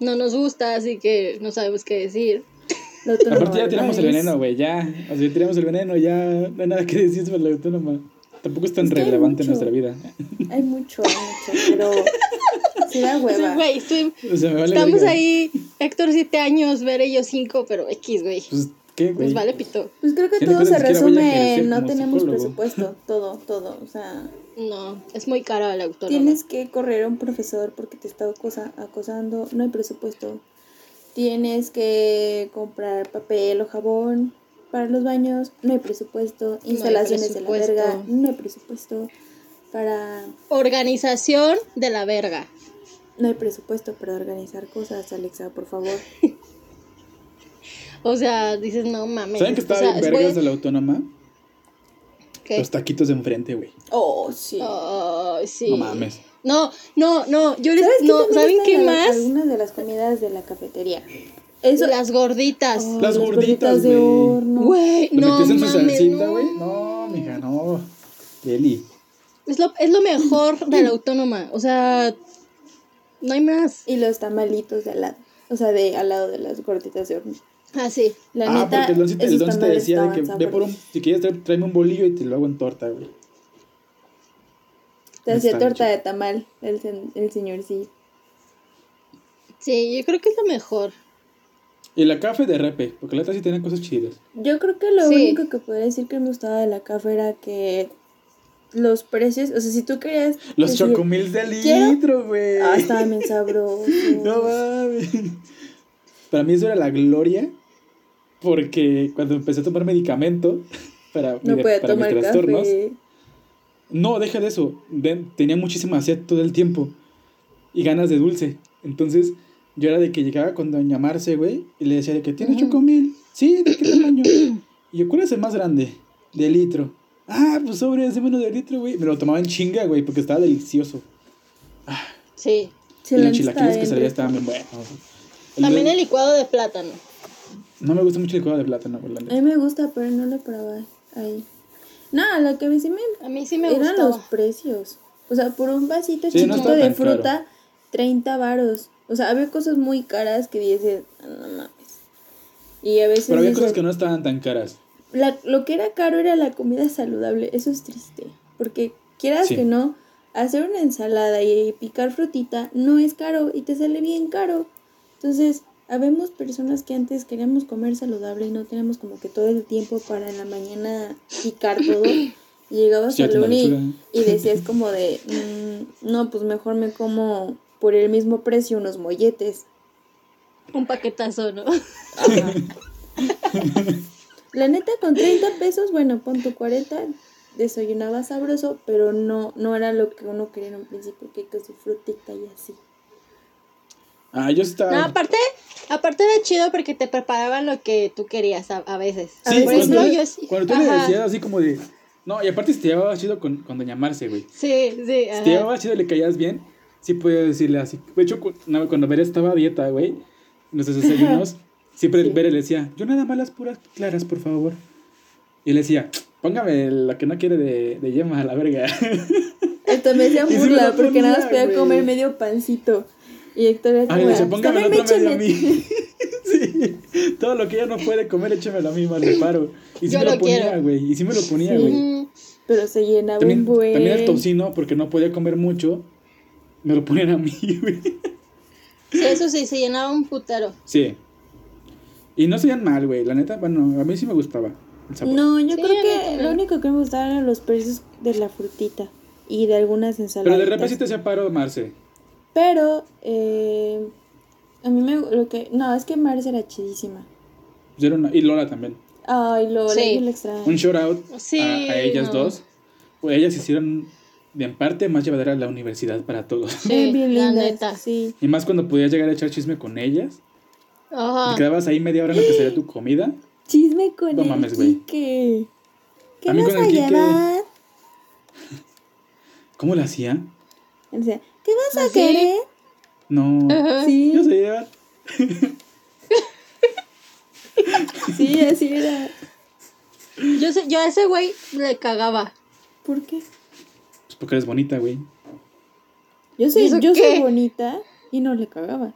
no nos gusta, así que no sabemos qué decir. Aparte ya tiramos el veneno, güey, ya. O sea, ya tiramos el veneno, ya no hay nada que decir sobre la autónoma. Tampoco es tan Es que hay relevante en nuestra vida. Hay mucho, hay mucho, pero se da O sea, hueva. güey, estoy- O sea, me vale estamos verga. ahí, Héctor siete años, y yo cinco, pero X, güey. Pues, ¿qué, güey? Nos vale pito. Pues creo que todo se resume en no tenemos psicólogo. presupuesto. Todo, todo. O sea, No, es muy cara la autónoma. Tienes que correr a un profesor porque te está acosa- acosando, no hay presupuesto. Tienes que comprar papel o jabón para los baños, no hay presupuesto. hay Instalaciones de presupuesto. la verga, no hay presupuesto. Para Organización de la verga. No hay presupuesto para organizar cosas, Alexa, por favor. O sea, dices, no mames. ¿Saben que o estaba sea, bien es vergas de la autónoma? ¿Qué? Los taquitos de enfrente, güey. Oh, sí. Ay, sí. No mames. No, no, no. Yo les. ¿Sabes qué No, también ¿saben qué más? Algunas de las comidas de la cafetería. Eso, Las gorditas. Oh, Las gorditas, de güey. horno. Güey, ¿Lo no metes en su mames, salsita, no. güey? No, mija, no. Deli. Es lo, es lo mejor de la autónoma. O sea, no hay más. Y los tamalitos de al lado. O sea, de al lado de las gorditas de horno. Ah, sí. La ah, neta, porque el don sí te, el don sí te decía de que ve por un, si quieres traer- tráeme un bolillo y te lo hago en torta, güey. Te hacía torta de tamal, el, el señor sí. Sí, yo creo que es lo mejor. Y la café de repe, porque la otra sí tenía cosas chidas. Yo creo que lo Sí. único que podría decir que me gustaba de la café era que los precios, o sea, si tú querías... Los decir, chocomils de litro, güey. Ah, estaban bien sabrosos. No mames. Para mí eso era la gloria. Porque cuando empecé a tomar medicamento para, mi no podía para mis tomar trastornos. café. No, deja de eso. Ven, tenía muchísima sed todo el tiempo. Y ganas de dulce. Entonces, yo era de que llegaba con Doña Marce, güey. Y le decía de que tiene Ujú. chocomil. Sí, ¿de qué tamaño? y yo, ¿cuál es el más grande? De litro. Ah, pues sobre, ese menos de litro, güey. Me lo tomaba en chinga, güey, porque estaba delicioso. Sí. Sí, y los chilaquiles que salía estaban bien buenos. El También de- el licuado de plátano. No me gusta mucho el licuado de plátano, güey. la rico. neta. A mí me gusta, pero no lo probé ahí. No, lo que a mí sí me A mí sí me eran los precios. O sea, por un vasito Sí, chiquito de fruta, 30 varos. O sea, había cosas muy caras que dices, "Ah, no mames. Y a veces Pero había dices, cosas que no estaban tan caras. La- lo que era caro era la comida saludable. Eso es triste. Porque quieras Sí. que no, hacer una ensalada y picar frutita no es caro y te sale bien caro. Entonces, habemos personas que antes queríamos comer saludable y no teníamos como que todo el tiempo para en la mañana picar todo. Y llegabas Sí, al lechuga. y decías como de, "Mm, no, pues mejor me como por el mismo precio unos molletes. Un paquetazo, ¿no? La neta, con 30 pesos, bueno, pon tu 40, desayunaba sabroso, pero no, no era lo que uno quería en un principio, que con su frutita y así. Ah, yo estaba. No, aparte, aparte era chido porque te preparaban lo que tú querías a, a veces. a Sí, veces Por cuando, tú, yo le- sí- cuando tú le ajá. decías así como de. No, y aparte si te llevabas chido con, con Doña Marce, güey. Sí, sí. Si ajá. te llevabas chido y le caías bien, sí podía decirle así. De hecho, cu- no, cuando Vera estaba a dieta, güey, en nuestros desayunos, siempre Sí. Vera le decía, yo nada más las puras claras, por favor. Y él decía, póngame la que no quiere de, de yema a la verga. Hasta me sí me burla, porque nada más podía comer medio pancito. Y Héctor era Ay, como, le decía, póngame el "También otro medio a échame". mí. sí, todo lo que ella no puede comer, échemelo a mí, le paro. Y sí Yo me lo, lo ponía, quiero. güey. Y sí me lo ponía, Sí. güey. Ujú. Pero se llenaba También, un buen. también el tocino, porque no podía comer mucho, me lo ponían a mí, güey. Sí, eso sí, se llenaba un putero. Sí. Y no seían mal, güey. La neta, bueno, a mí sí me gustaba el sabor. No, yo Sí, creo que lo único que me gustaban eran los precios de la frutita y de algunas Pero ensaladas. de repente sí te hacía paro, Marce. Pero, eh, a mí me. Lo que, no, es que Marce era chidísima. Era una- Y Lola también. Ay, Lola, Sí. yo la extraño. Un shout out Sí, a, a ellas no. dos. Pues ellas hicieron, de en parte, más llevadera la universidad para todos. Sí, bien la lindas, neta. Sí. Y más cuando podías llegar a echar chisme con ellas. Ajá. Te quedabas ahí media hora en lo que salía tu comida. Chisme con No el mames, güey. Quique. ¿Qué A mí vas con a el Quique. llevar? ¿Cómo lo hacía? Él decía, ¿qué vas a querer? No. Ajá. Sí, Yo sé llevar. sí, así era. Yo, sé, yo a ese güey le cagaba. ¿Por qué? Pues porque eres bonita, güey. Yo ¿Y soy, yo soy bonita y no le cagaba.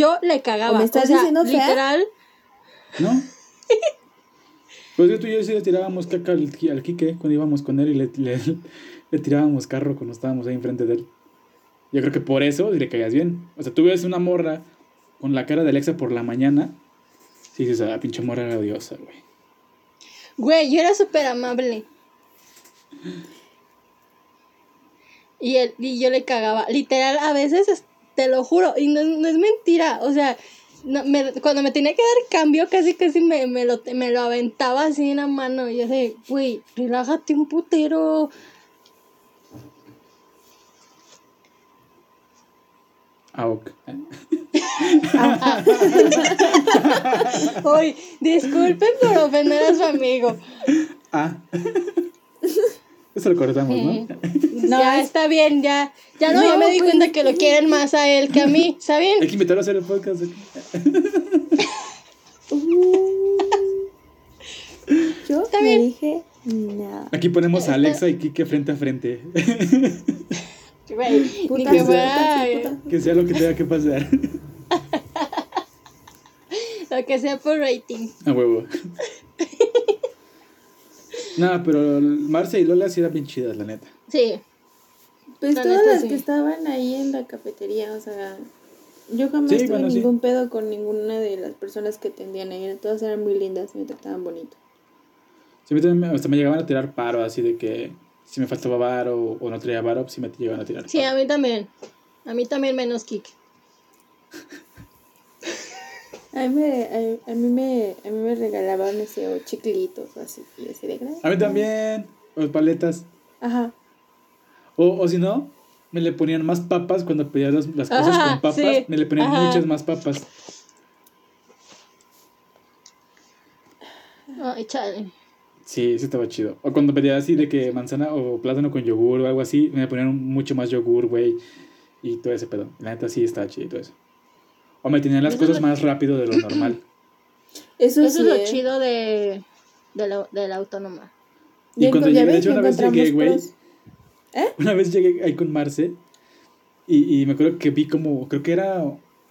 Yo le cagaba. ¿O me estás o sea, diciendo fea? literal. ¿No? Pues que tú y yo sí le tirábamos caca al, al Quique cuando íbamos con él y le, le, le tirábamos carro cuando estábamos ahí enfrente de él. Yo creo que por eso le caías bien. O sea, tú ves una morra con la cara de Alexa por la mañana. Sí, dices, ah, pinche morra era odiosa, güey. Güey, yo era súper amable. Y, él, y yo le cagaba. Literal, a veces, es- te lo juro, y no, no es mentira. O sea, no, me- cuando me tenía que dar cambio, casi casi me, me, lo, me lo aventaba así en la mano. Y yo sé, güey, relájate un putero. Ah, ok. Oye, disculpen por ofender a su amigo. Ah. Eso lo cortamos, ¿no? ya está bien, ya. Ya no, No, ya me di pues, cuenta que lo quieren más a él que a mí, ¿está bien? Hay que invitarlo a hacer el podcast. aquí. Uh. Yo Está bien. dije No. Aquí ponemos a Alexa y Kike frente a frente. Güey, ni Puta, que puta, puta. que sea lo que tenga que pasar. lo que sea por rating. A huevo. No, pero Marce y Lola sí eran bien chidas, la neta. Sí. Pues La todas neta, las sí. que estaban ahí en la cafetería, o sea, yo jamás Sí, tuve bueno, sí. ningún pedo con ninguna de las personas que atendían ahí. Todas eran muy lindas y me trataban bonito. Sí, a mí también me- hasta me llegaban a tirar paro, así de que si me faltaba varo o no traía varo, pues sí me llegaban a tirar Sí, paro. a mí también. A mí también menos Kik. A mí me, a, a mí me, a mí me regalaban, sé, o chiclitos o así. Y así de gracias. A mí también, o paletas. Ajá. O, o si no, me le ponían más papas cuando pedía las, las cosas Ajá, con papas, sí, me le ponían ajá. muchas más papas. Ay, chale. Sí, sí estaba chido. O cuando pedía así de que manzana o plátano con yogur o algo así, me ponían mucho más yogur, güey. Y todo ese pedo. La neta sí estaba chido y todo eso. O me tenían las Eso cosas más rápido de lo normal. Eso, Eso sí, es lo ¿eh? chido de, de, la, de la autónoma. Y cuando llegué, de hecho, una vez llegué, güey. puros- Una vez llegué ahí con Marce y, y me acuerdo que vi como, creo que era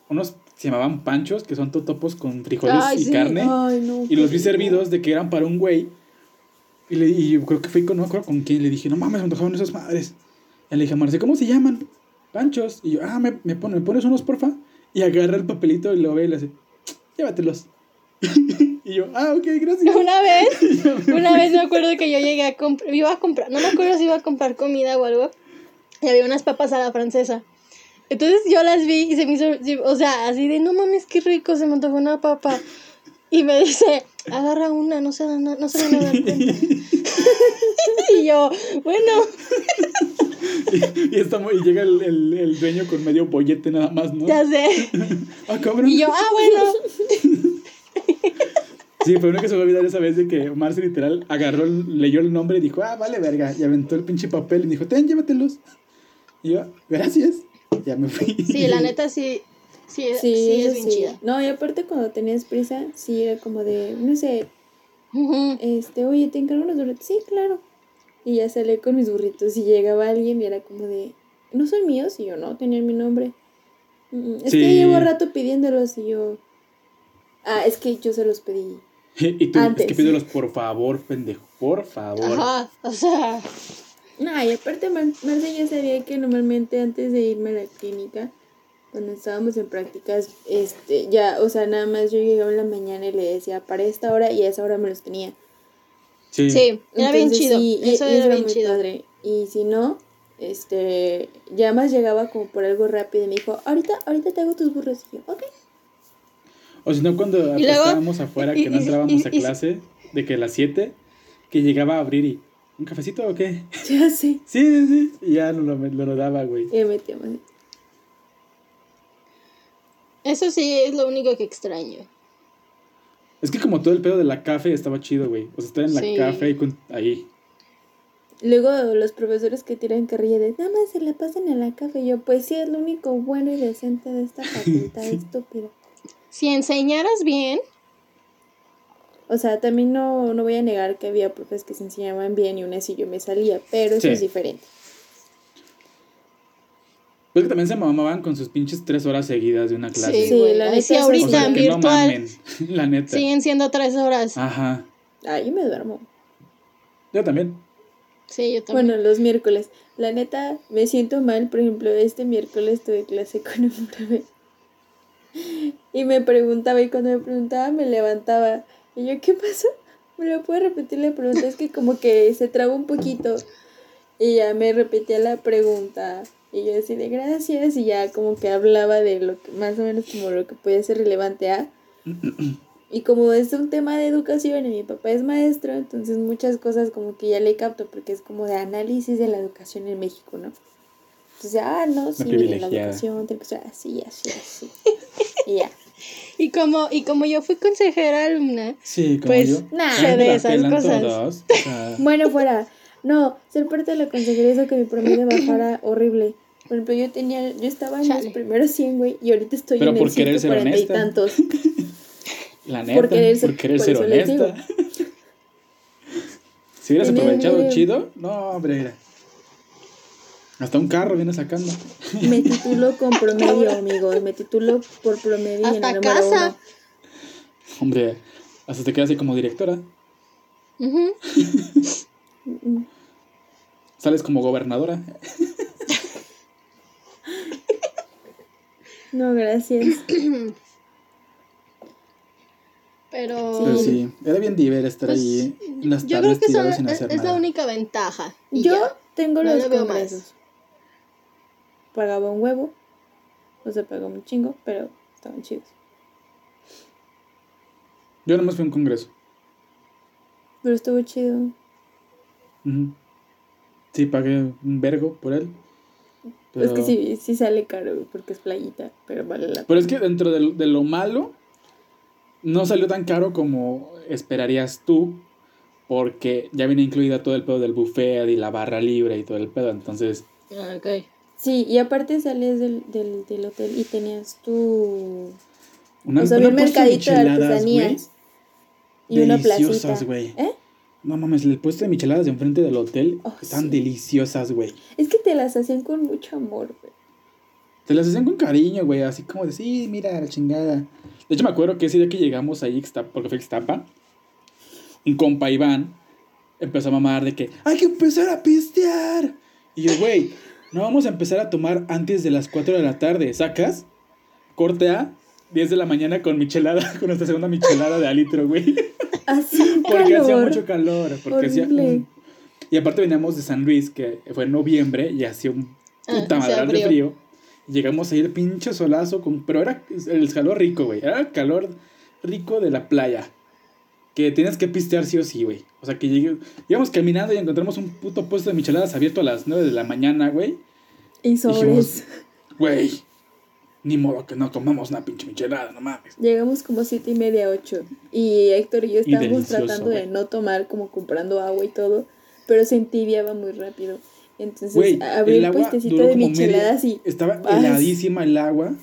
unos, se llamaban panchos, que son totopos con frijoles Ay, y sí. carne. Ay, no. Y los vi servidos de que eran para un güey. Y, le, y yo creo que fui con, no me acuerdo con quién. Le dije, no mames, me antojaban esas madres. Y le dije a Marce, ¿cómo se llaman? Panchos. Y yo, ah, me, me, pon- ¿me pones unos, porfa. Y agarra el papelito y lo ve y le hace, llévatelos. y yo, ah, ok, gracias. Una vez, una vez me acuerdo que yo llegué a comprar, iba a comprar, no me acuerdo si iba a comprar comida o algo, y había unas papas a la francesa. Entonces yo las vi y se me hizo, o sea, así de, no mames, qué rico, se me antojó una papa. Y me dice, agarra una, no se, dan, a- no se van a dar cuenta. y yo, bueno, y, está muy- y llega el, el, el dueño con medio bollete nada más, ¿no? ya sé. Ah, cabrón. Y yo, ah, bueno. Sí, fue uno que se me va a olvidar esa vez de que Marce literal agarró, leyó el nombre y dijo, ah, vale, verga. Y aventó el pinche papel y dijo, ten, llévatelos. Y yo, gracias. Ya me fui. Sí, la neta sí, sí, sí, Sí, es bien sí. chida. No, y aparte cuando tenías prisa, sí era como de, no sé, este, oye, te encargo unos burritos. Sí, claro. Y ya salí con mis burritos y llegaba alguien y era como de, ¿no son míos? Y yo, no, tenían mi nombre. "Mm, Es Sí. que llevo rato pidiéndolos y yo, ah, es que yo se los pedí. Y tú, Antes. es que pídelos por favor, pendejo, por favor. Ajá, o sea, No, y aparte Mar- Marce ya sabía que normalmente antes de irme a la clínica, cuando estábamos en prácticas, este, ya, o sea, nada más yo llegaba en la mañana y le decía, para esta hora y a esa hora me los tenía. Sí. sí, era bien Entonces, chido. sí, y- Eso y era bien muy chido. padre. Y si no, este, ya más llegaba como por algo rápido y me dijo, ahorita, ahorita te hago tus burros. Y yo, ok. O si no, cuando estábamos afuera, y- que no y- entrábamos a y- y- clase, de que a las 7, que llegaba a abrir y, ¿un cafecito o qué? Ya sé. Sí, sí, sí. Y ya lo, lo, lo daba, güey. Y me metíamos. Eso sí es lo único que extraño. Es que como todo el pedo de la café estaba chido, güey. O sea, estar en la Sí. café y con, ahí. Luego los profesores que tiran carrilla de, nada más se la pasan en la café. Yo, pues sí, es lo único bueno y decente de esta facultad estúpida. Si enseñaras bien, O sea, también no, no voy a negar que había profes que se enseñaban bien y aún así yo me salía, pero eso Sí. es diferente. Pues que también se mamaban con sus pinches tres horas seguidas de una clase. sí, Sí, güey. la neta, sí, ahorita o sea, en que no virtual mamen, la neta. siguen siendo tres horas. Ajá. Ah, yo me duermo. Yo también. Sí, yo también. Bueno, los miércoles. La neta, me siento mal. Por ejemplo, este miércoles tuve clase con un profe. Y me preguntaba, y cuando me preguntaba, me levantaba. Y yo, ¿qué pasó? ¿Me lo puedo repetir la pregunta? Es que como que se trabó un poquito. Y ya me repetía la pregunta. Y yo decía, de gracias. Y ya como que hablaba de lo que, más o menos como lo que podía ser relevante a. Y como es un tema de educación y mi papá es maestro, entonces muchas cosas como que ya le capto porque es como de análisis de la educación en México, ¿no? Entonces, ah, no, sí, la educación tiene que ser así, así, así. y ya. Y como, y como yo fui consejera alumna, Sí, como Pues, yo. nah. Sé de la esas pelan cosas. todos, o sea, Bueno, fuera. No, ser parte de la consejería hizo que mi promedio bajara horrible. Por ejemplo, yo tenía, yo estaba en Chale. los primeros 100, güey, y ahorita estoy Pero en por el querer ser 140 y honesta. tantos. la neta, por querer querer ser- ser, por eso les honesta. Si hubieras aprovechado chido, no, hombre, mira. Hasta un carro viene sacando. Me titulo con promedio, amigos. Me titulo por promedio en el número casa. uno. Hombre, hasta te quedas ahí como directora. Ujú. Sales como gobernadora. No, gracias. Pero Pero sí, era bien diver estar Pues, ahí en las yo creo que sin es, la única ventaja. y Yo ya. tengo No los más. congresos. Pagaba un huevo. O sea, pagaba un chingo, pero estaban chidos. Yo nomás fui a un congreso. Pero estuvo chido. Ujú. Sí, pagué un vergo por él. Pero, Es que sí, sí sale caro, güey, porque es playita, pero vale la pero es que dentro de, de lo malo, no salió tan caro como esperarías tú. Porque ya viene incluida todo el pedo del buffet y la barra libre y todo el pedo. Entonces, Ah, ok. Sí, y aparte sales del, del, del hotel y tenías tu... una, o sea, había un una mercadito de artesanías. güey, Y una placita. güey. ¿Eh? No mames, el puesto de micheladas de enfrente del hotel Oh, están sí. deliciosas, güey. Es que te las hacían con mucho amor, güey. Te las hacían con cariño, güey, así como de, sí, mira, la chingada. De hecho, me acuerdo que ese día que llegamos ahí, porque fue Ixtapa, un compa Iván empezó a mamar de que, hay que empezar a pistear. Y yo, güey, no vamos a empezar a tomar antes de las 4 de la tarde, ¿sacas? Corte A, 10 de la mañana con michelada, con nuestra segunda michelada de a litro, güey. Porque hacía mucho calor. Porque hacía un- Y aparte veníamos de San Luis, que fue en noviembre, y hacía un Ah, puta madral de frío. Llegamos a ir pinche solazo, con... pero era el calor rico, güey. Era el calor rico de la playa. Que tienes que pistear sí o sí, güey. O sea, que llegué... íbamos caminando y encontramos un puto puesto de micheladas abierto a las 9 de la mañana, güey. Y sobres. Güey, ni modo que no comamos una pinche michelada, no mames. Llegamos como siete y media, ocho. Y Héctor y yo estábamos tratando de no tomar, como comprando agua y todo. Pero se entibiaba muy rápido. Entonces abrí el, puestecito de micheladas media- y Estaba vas. heladísima el agua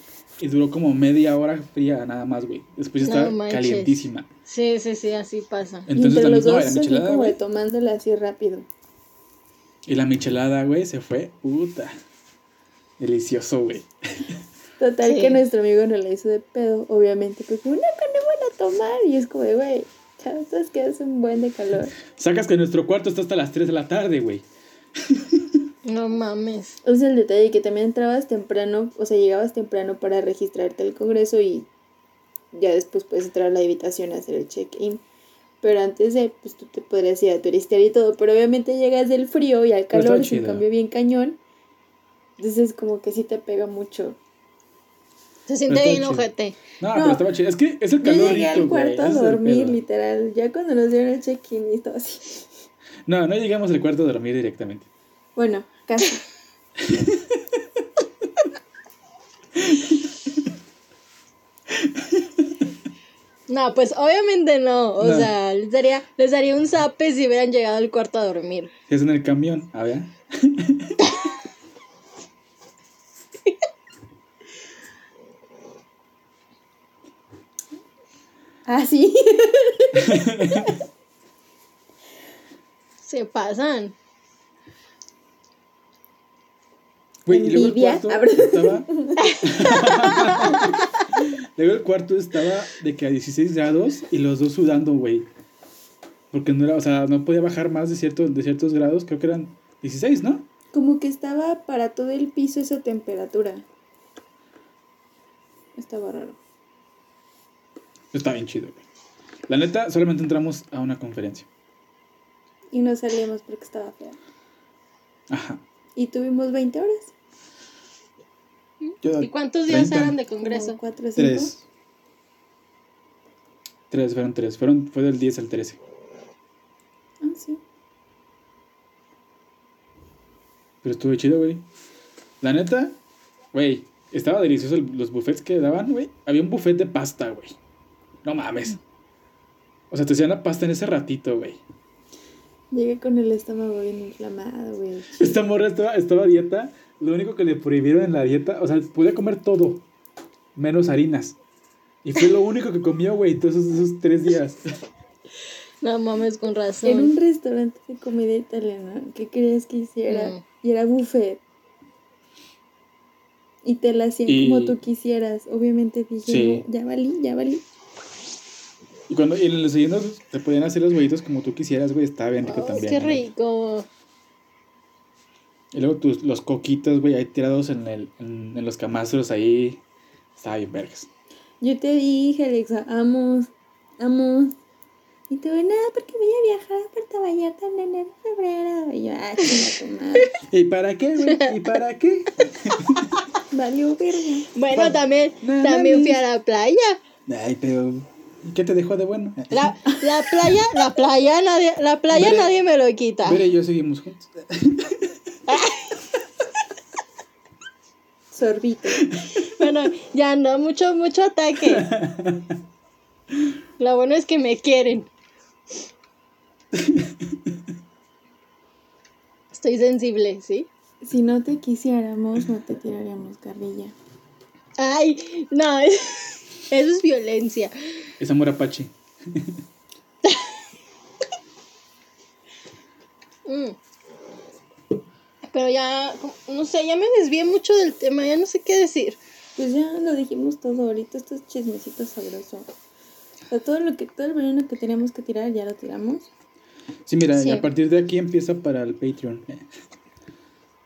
y duró como media hora fría nada más, güey. Después No estaba manches. calientísima. Sí, sí, sí, así pasa. Entonces entre los no, dos michelada, como de güey. tomándola así rápido. Y la michelada, güey, se fue, puta. Delicioso, güey. Total Sí. que nuestro amigo nos la hizo de pedo, obviamente, pues como, no, que no van a tomar. Y es como de, güey, ya sabes que hace un buen de calor. Sacas que nuestro cuarto está hasta las 3 de la tarde, güey. No mames. Es el detalle que también entrabas temprano, o sea, llegabas temprano para registrarte al congreso y ya después puedes entrar a la habitación a hacer el check-in. Pero antes de, pues tú te podrías ir a turistear y todo, pero obviamente llegas del frío y al calor se cambio bien cañón. Entonces como que sí te pega mucho. Se siente bien ojete. No, No. pero estaba chido. Es que es el Yo calor llegué rico, al cuarto a dormir, literal. Ya cuando nos dieron el check-in y todo así. No, no llegamos al cuarto a dormir directamente. Bueno, casi. No, pues obviamente no. O No. sea, les daría, les daría un zape si hubieran llegado al cuarto a dormir. Es en el camión, a ver. Ah, sí. Se pasan. Güey, y luego el cuarto Ah, estaba. luego el cuarto estaba de que a 16 grados y los dos sudando, güey. Porque no era, o sea, no podía bajar más de, cierto, de ciertos grados, creo que eran 16, ¿no? Como que estaba para todo el piso esa temperatura. Estaba raro. Está bien chido, güey. La neta, solamente entramos a una conferencia. Y no salíamos porque estaba fea. Ajá. Y tuvimos 20 horas. Yo, ¿Y cuántos días 30. eran de congreso? 4 o 5. Tres. Tres, fueron tres. Fueron, fue del 10 al 13. Ah, sí. Pero estuvo chido, güey. La neta, güey, estaba delicioso el- los buffets que daban, güey. Había un buffet de pasta, güey. No mames. O sea, te hacían la pasta en ese ratito, güey. Llegué con el estómago bien inflamado, güey. Esta morra estaba, estaba a dieta. Lo único que le prohibieron en la dieta, o sea, podía comer todo, menos harinas. Y fue lo único que comió, güey, todos esos, esos tres días. No mames, con En razón. un restaurante de comida italiana, ¿qué querías que hiciera? Mm. Y era buffet. Y te la hacían Y- como tú quisieras. Obviamente dije, Sí. "No, ya valí, ya valí. Y cuando y en los desayunos te podían hacer los huevitos como tú quisieras, güey, estaba bien rico Ay, también. qué rico. Y luego tus, los coquitos, güey, ahí tirados en, el, en, en los camastros ahí. Estaba bien vergas. Yo te dije, Alexa, vamos, vamos. Y tú, no, porque voy a viajar a Puerto Vallarta en enero, febrero. Y yo, ah, chinga tu madre. ¿Y para qué, güey? ¿Y para qué? Valió verga. Bueno, Bueno, también, también fui a la playa. Ay, pero. ¿Y ¿Qué te dejó de bueno? La, la playa, la playa, nadie, la playa nadie me lo quita. Y yo seguimos juntos. Sorbito. Bueno, ya no, mucho, mucho ataque. Lo bueno es que me quieren. Estoy sensible, ¿sí? Si no te quisiéramos, no te tiraríamos carrilla. Ay, no, eso es violencia. Es amor apache. Mm. Pero ya, no sé, ya me desvié mucho del tema, ya no sé qué decir. Pues ya lo dijimos todo ahorita, estos chismecitos sabrosos. O sea, todo lo que, todo el veneno que teníamos que tirar ya lo tiramos. Sí, mira, Sí. y a partir de aquí empieza para el Patreon.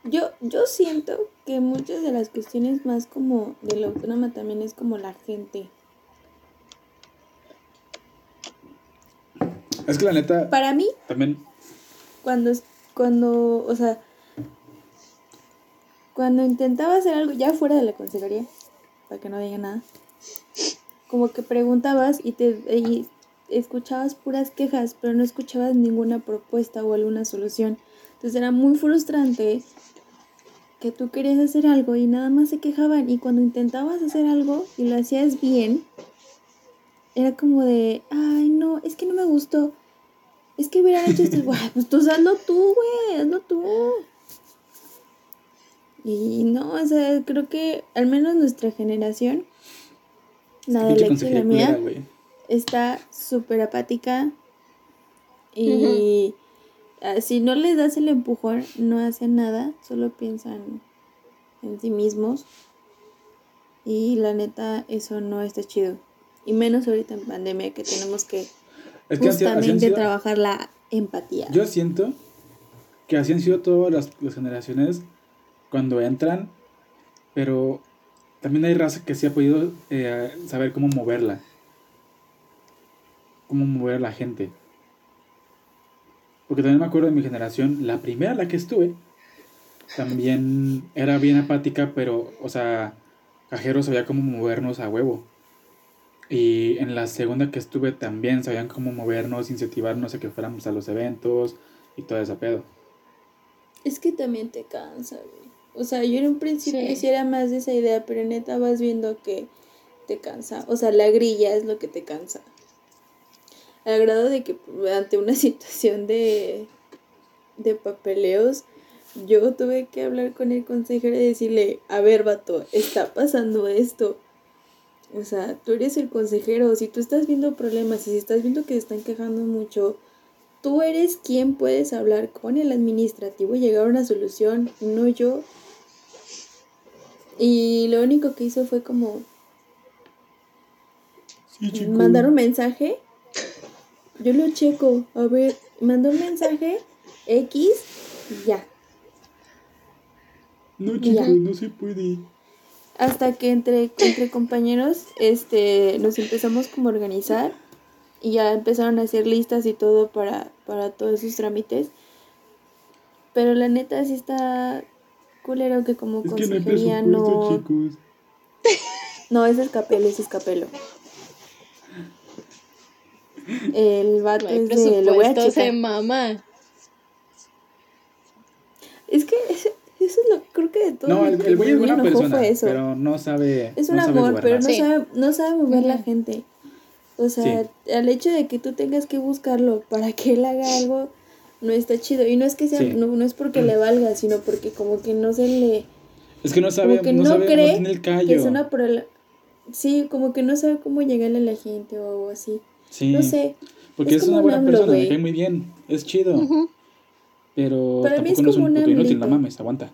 Yo, yo siento que muchas de las cuestiones más como de la autónoma también es como la gente. Es que la neta, Para mí, también. cuando, cuando, o sea, cuando intentaba hacer algo ya fuera de la consejería, para que no diga nada, como que preguntabas y te y escuchabas puras quejas, pero no escuchabas ninguna propuesta o alguna solución. Entonces era muy frustrante que tú querías hacer algo y nada más se quejaban y cuando intentabas hacer algo y lo hacías bien, era como de, ay no, es que no me gustó. Es que hubieran hecho esto, Guay, pues tú hazlo tú, güey, hazlo tú. Y no, o sea, creo que al menos nuestra generación, la de y la mía, culera, está súper apática. Y si no les das el empujón, no hacen nada, solo piensan en sí mismos. Y la neta, eso no está chido. Y menos ahorita en pandemia que tenemos que Es que justamente sido- trabajar la empatía. Yo siento que así han sido todas las, las generaciones cuando entran, pero también hay raza que sí ha podido eh, saber cómo moverla. Cómo mover a la gente. Porque también me acuerdo de mi generación, la primera la que estuve, también era bien apática, pero, o sea, Cajero sabía cómo movernos a huevo. Y en la segunda que estuve también sabían cómo movernos, incentivarnos a que fuéramos a los eventos y todo ese pedo. Es que también te cansa, güey. O sea, yo en un principio Sí. más de esa idea, pero neta vas viendo que te cansa. O sea, la grilla es lo que te cansa. Al grado de que ante una situación de, de papeleos, yo tuve que hablar con el consejero y decirle, a ver, vato, está pasando esto. O sea, tú eres el consejero, si tú estás viendo problemas y si estás viendo que se están quejando mucho, tú eres quien puedes hablar con el administrativo y llegar a una solución, no yo. Y lo único que hizo fue como mandar un mensaje. Yo lo checo, a ver, mandó un mensaje X, y ya. No, chicos, no se puede. Hasta que entre, entre compañeros este, nos empezamos como a organizar y ya empezaron a hacer listas y todo para, para todos esos trámites. Pero la neta sí está culero que como Es que no hay consejería presupuesto, no... No, es escapelo, es escapelo. El vato No es de... Lo voy a se checar. mama. Es que ese- eso es lo creo que de todo No, el, el güey es buena persona, pero no sabe. Es un no sabe amor, pero no Sí. sabe, no sabe mover la gente. O sea, el hecho de que tú tengas que buscarlo para que él haga algo no está chido. Y no es que sea, Sí. no, no es porque le valga, sino porque como que no se le, Es que no sabe, como que no, no, sabe, no cree tiene el callo. que es una prola- Sí, como que no sabe cómo llegarle a la gente o algo así. Sí. No sé. Porque Es es, una buena AMLO, persona, me cae muy bien. Es chido. Ujú. Pero Para mí es tampoco no es un un puto inútil, no mames, aguanta.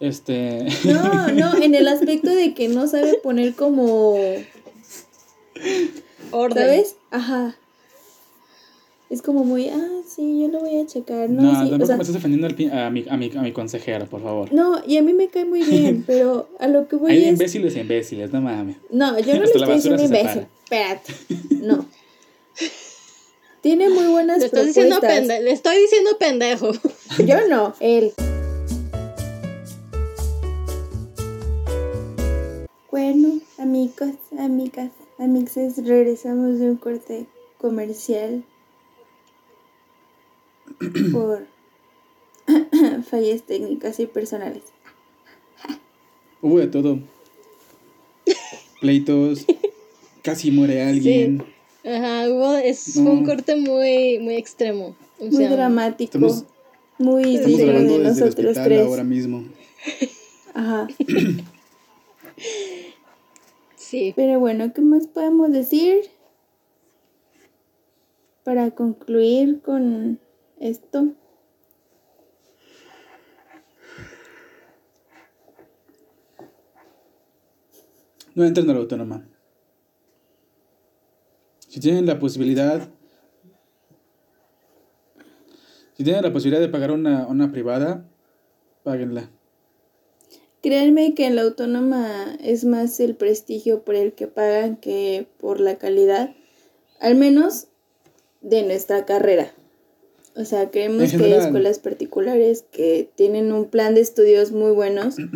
Este. No, no, en el aspecto de que no sabe poner como. Orden. ¿Sabes? Ajá. Es como muy, ah, sí, yo lo voy a checar. No, No, sí, o tampoco sea, me estás defendiendo al a, mi, a, mi, a mi consejero, por favor. no, y a mí me cae muy bien, pero a lo que voy Hay es. imbéciles e imbéciles, no mames. No, yo no le estoy diciendo imbécil. Espérate. No. Tiene muy buenas Le propuestas. diciendo pende- le estoy diciendo pendejo. Yo no, él. Bueno, amigos, amigas, amixes, regresamos de un corte comercial por fallas técnicas y personales. Hubo de todo. Pleitos. Casi muere alguien. Ajá, hubo, es fue un corte muy, muy extremo. O Muy dramático, estamos- muy Estamos de desde el nosotros hospital tres. ahora mismo. Ajá. Sí. Pero bueno, ¿qué más podemos decir para concluir con esto? No entren a la autónoma. Si tienen la posibilidad. Si tienen la posibilidad de pagar una, una privada, páguenla. Créanme que en la autónoma es más el prestigio por el que pagan que por la calidad, al menos de nuestra carrera. O sea, creemos que hay escuelas particulares que tienen un plan de estudios muy buenos.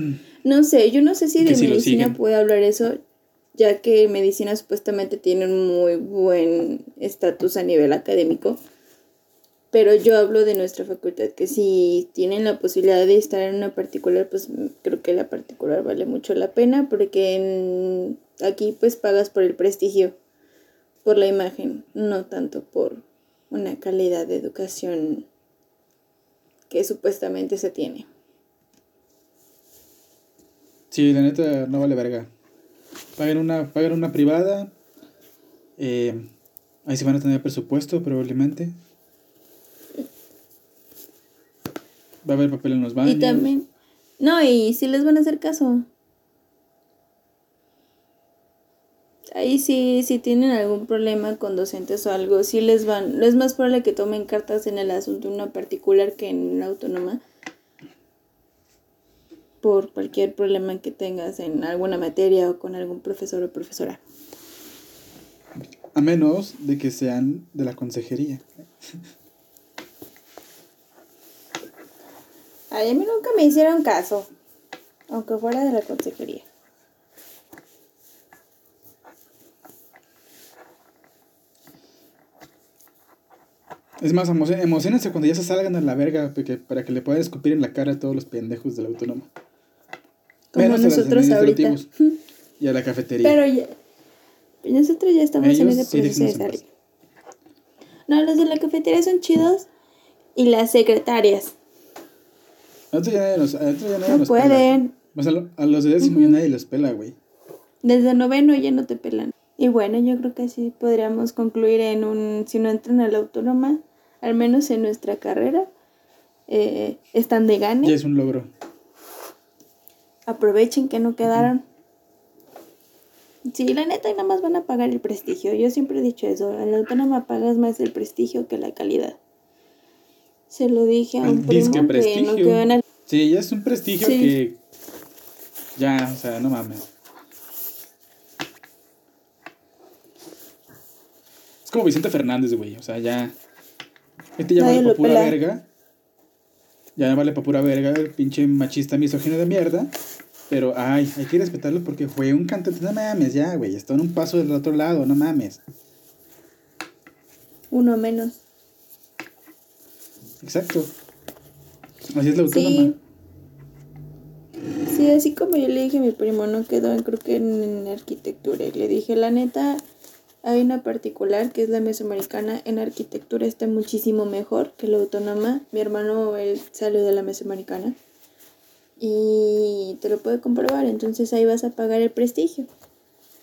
No sé, yo no sé si de medicina siguen. puedo hablar eso, ya que medicina supuestamente tiene un muy buen estatus a nivel académico. Pero yo hablo de nuestra facultad, que si tienen la posibilidad de estar en una particular, pues creo que la particular vale mucho la pena, porque en- aquí pues pagas por el prestigio, por la imagen, no tanto por una calidad de educación que supuestamente se tiene. Sí, la neta no vale verga. Paguen una, una privada. eh, ahí se van a tener presupuesto probablemente. Va a haber papel en los baños. Y también, no, y si les van a hacer caso. Ahí sí, si tienen algún problema con docentes o algo, sí les van, es más probable que tomen cartas en el asunto de una particular que en una autónoma. Por cualquier problema que tengas en alguna materia o con algún profesor o profesora. A menos de que sean de la consejería. Ay, a mí nunca me hicieron caso, aunque fuera de la consejería. Es más, emo- emocionense cuando ya se salgan a la verga porque- para que le puedan escupir en la cara a todos los pendejos de la autónoma. Como Menos a los nosotros ahorita. Y a la cafetería. Pero ya, nosotros ya estamos en Ellos ese sí, proceso de déjenos en salir. No, los de la cafetería son chidos y las secretarias A nosotros ya nadie nos, a ya nadie no nos pela. pueden. O sea, lo- a los de décimo ya nadie los pela, güey. Desde noveno ya no te pelan. Y bueno, yo creo que así podríamos concluir en un, si no entran a la autónoma, al menos en nuestra carrera, eh, están de gane. Ya es un logro. Aprovechen que no quedaron. Sí, la neta, y nada más van a pagar el prestigio. Yo siempre he dicho eso. A la autónoma pagas más el prestigio que la calidad. Se lo dije a un primo que no prestigio. quedó en el... Sí, ya es un prestigio Sí. que. Ya, o sea, no mames. Es como Vicente Fernández, güey. O sea, ya. Este ya Nadie vale lo pa' pura verga. Ya vale pa' pura verga, el pinche machista misógino de mierda. Pero, ay, hay que respetarlo porque fue un cantante. No mames, ya, güey. Está en un paso del otro lado, no mames. Uno menos. Exacto. Así es la autónoma. Sí. Sí, así como yo le dije a mi primo, no quedó, en- creo que en, arquitectura. Y le dije, la neta, hay una particular que es la mesoamericana. En arquitectura está muchísimo mejor que la autónoma. Mi hermano, él salió de la mesoamericana. Y te lo puede comprobar, entonces ahí vas a pagar el prestigio.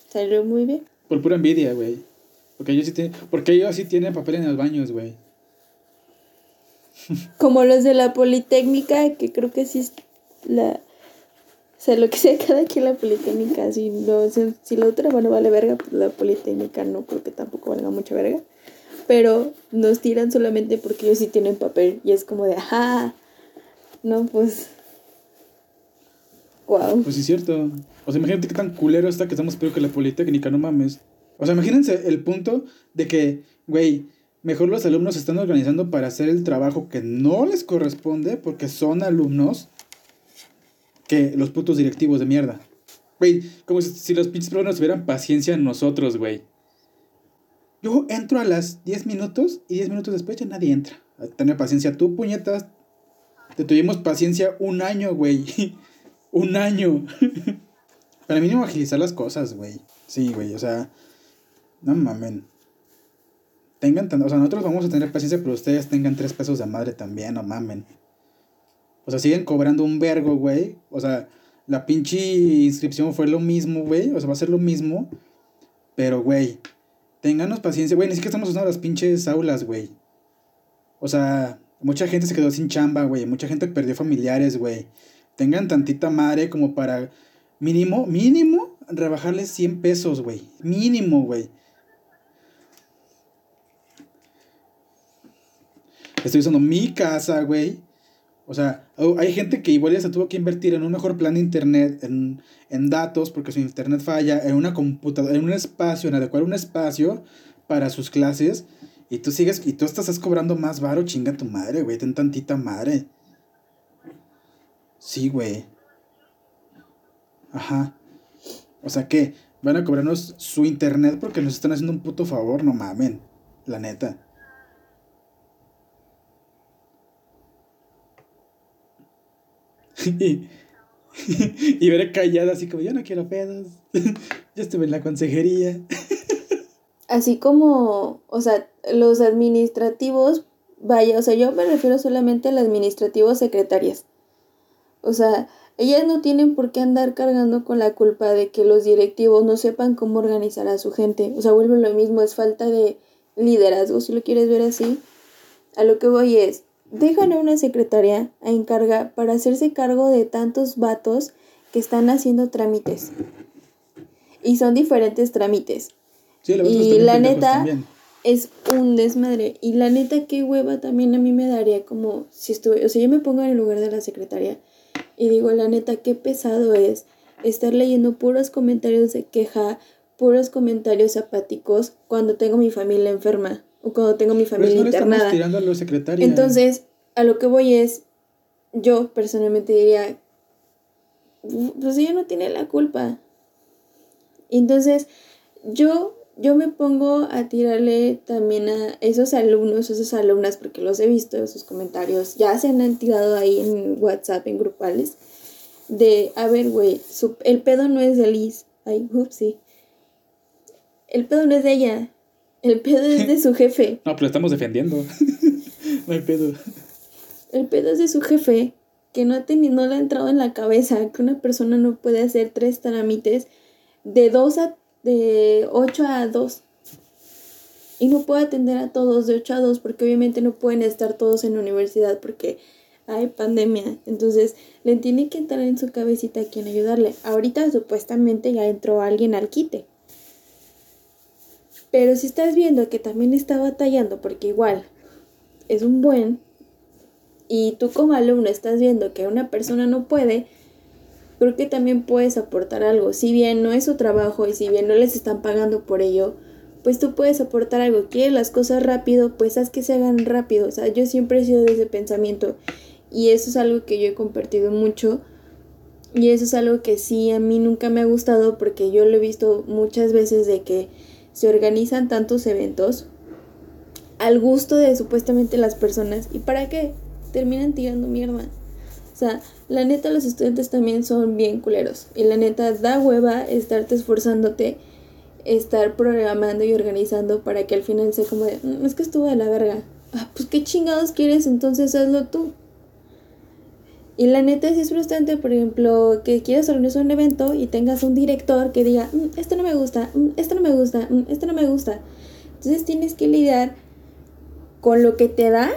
Salió muy bien. Por pura envidia, güey. Porque ellos sí tienen, porque ellos sí tienen papel en los baños, güey. Como los de la Politécnica, que creo que sí es la... O sea, lo que sea cada quien la Politécnica, si, no, si, si la otra bueno, vale verga, pues la Politécnica no creo que tampoco valga mucha verga. Pero nos tiran solamente porque ellos sí tienen papel y es como de, ajá, no, pues... Wow. Pues sí, es cierto. O sea, imagínate qué tan culero está que estamos peor que la Politécnica, no mames. O sea, imagínense el punto de que, güey, mejor los alumnos se están organizando para hacer el trabajo que no les corresponde porque son alumnos que los putos directivos de mierda. Güey, como si, los pinches programas tuvieran paciencia en nosotros, güey. Yo entro a las 10 minutos y 10 minutos después ya nadie entra. Tener paciencia tú, puñetas. Te tuvimos paciencia un año, güey. un año. Para mínimo agilizar las cosas, güey. Sí, güey, o sea. No mamen. Tengan. O sea, nosotros vamos a tener paciencia, pero ustedes tengan tres pesos de madre también, no mamen. O sea, siguen cobrando un vergo, güey. O sea, la pinche inscripción fue lo mismo, güey. O sea, va a ser lo mismo. Pero, güey, ténganos paciencia, güey. Ni siquiera estamos usando las pinches aulas, güey. O sea, mucha gente se quedó sin chamba, güey. Mucha gente perdió familiares, güey. Tengan tantita madre como para mínimo, mínimo, rebajarles 100 pesos, güey. Mínimo, güey. Estoy usando mi casa, güey. O sea, hay gente que igual ya se tuvo que invertir en un mejor plan de internet, en, en datos, porque su internet falla, en una computadora, en un espacio, en adecuar un espacio para sus clases. Y tú sigues, y tú estás cobrando más varo, chinga tu madre, güey. Ten tantita madre. Sí, güey. Ajá. O sea que van a cobrarnos su internet porque nos están haciendo un puto favor, no mamen. La neta. Y, y veré callada así como yo no quiero pedos. yo estuve en la consejería. Así como, o sea, los administrativos, vaya, o sea, yo me refiero solamente al administrativo secretarias. O sea, ellas no tienen por qué andar cargando con la culpa de que los directivos no sepan cómo organizar a su gente. O sea, vuelve lo mismo, es falta de liderazgo, si lo quieres ver así. A lo que voy es, dejan a una secretaria a encargar para hacerse cargo de tantos vatos que están haciendo trámites. Y son diferentes trámites. Sí, la verdad, Y la neta- también. Es un desmadre. Y la neta, qué hueva también a mí me daría como si estuve, o sea, yo me pongo en el lugar de la secretaria y digo, la neta, qué pesado es estar leyendo puros comentarios de queja, puros comentarios apáticos cuando tengo mi familia enferma o cuando tengo mi Pero familia eso no internada. tirando a los secretarios. Entonces, a lo que voy es, yo personalmente diría, pues ella no tiene la culpa. Entonces, yo, yo me pongo a tirarle también a esos alumnos, esas alumnas, porque los he visto, sus comentarios, ya se han tirado ahí en WhatsApp, en grupales, de, a ver, güey, el pedo no es de Liz. Ay, upsí. El pedo no es de ella. El pedo es de su jefe. No, pero estamos defendiendo. no hay pedo. El pedo es de su jefe, que no, ha teni- no le ha entrado en la cabeza que una persona no puede hacer tres trámites de dos a de 8 a 2. Y no puede atender a todos de 8 a 2 porque obviamente no pueden estar todos en la universidad porque hay pandemia. Entonces le tiene que entrar en su cabecita a quién ayudarle. Ahorita supuestamente ya entró alguien al quite. Pero si estás viendo que también está batallando porque igual es un buen y tú como alumno estás viendo que una persona no puede, creo que también puedes aportar algo. Si bien no es su trabajo y si bien no les están pagando por ello, pues tú puedes aportar algo. Quieres las cosas rápido, pues haz que se hagan rápido. O sea, yo siempre he sido de ese pensamiento y eso es algo que yo he compartido mucho. Y eso es algo que sí a mí nunca me ha gustado porque yo lo he visto muchas veces de que se organizan tantos eventos al gusto de supuestamente las personas. ¿Y para qué? Terminan tirando mierda. O sea, la neta los estudiantes también son bien culeros. Y la neta da hueva estarte esforzándote, estar programando y organizando para que al final sea como de, "Mm, es que estuvo de la verga. Ah, pues qué chingados quieres, entonces hazlo tú. Y la neta sí es frustrante, por ejemplo, que quieras organizar un evento y tengas un director que diga, "Mm, esto no me gusta, mm, esto no me gusta, mm, esto no me gusta. Entonces tienes que lidiar con lo que te da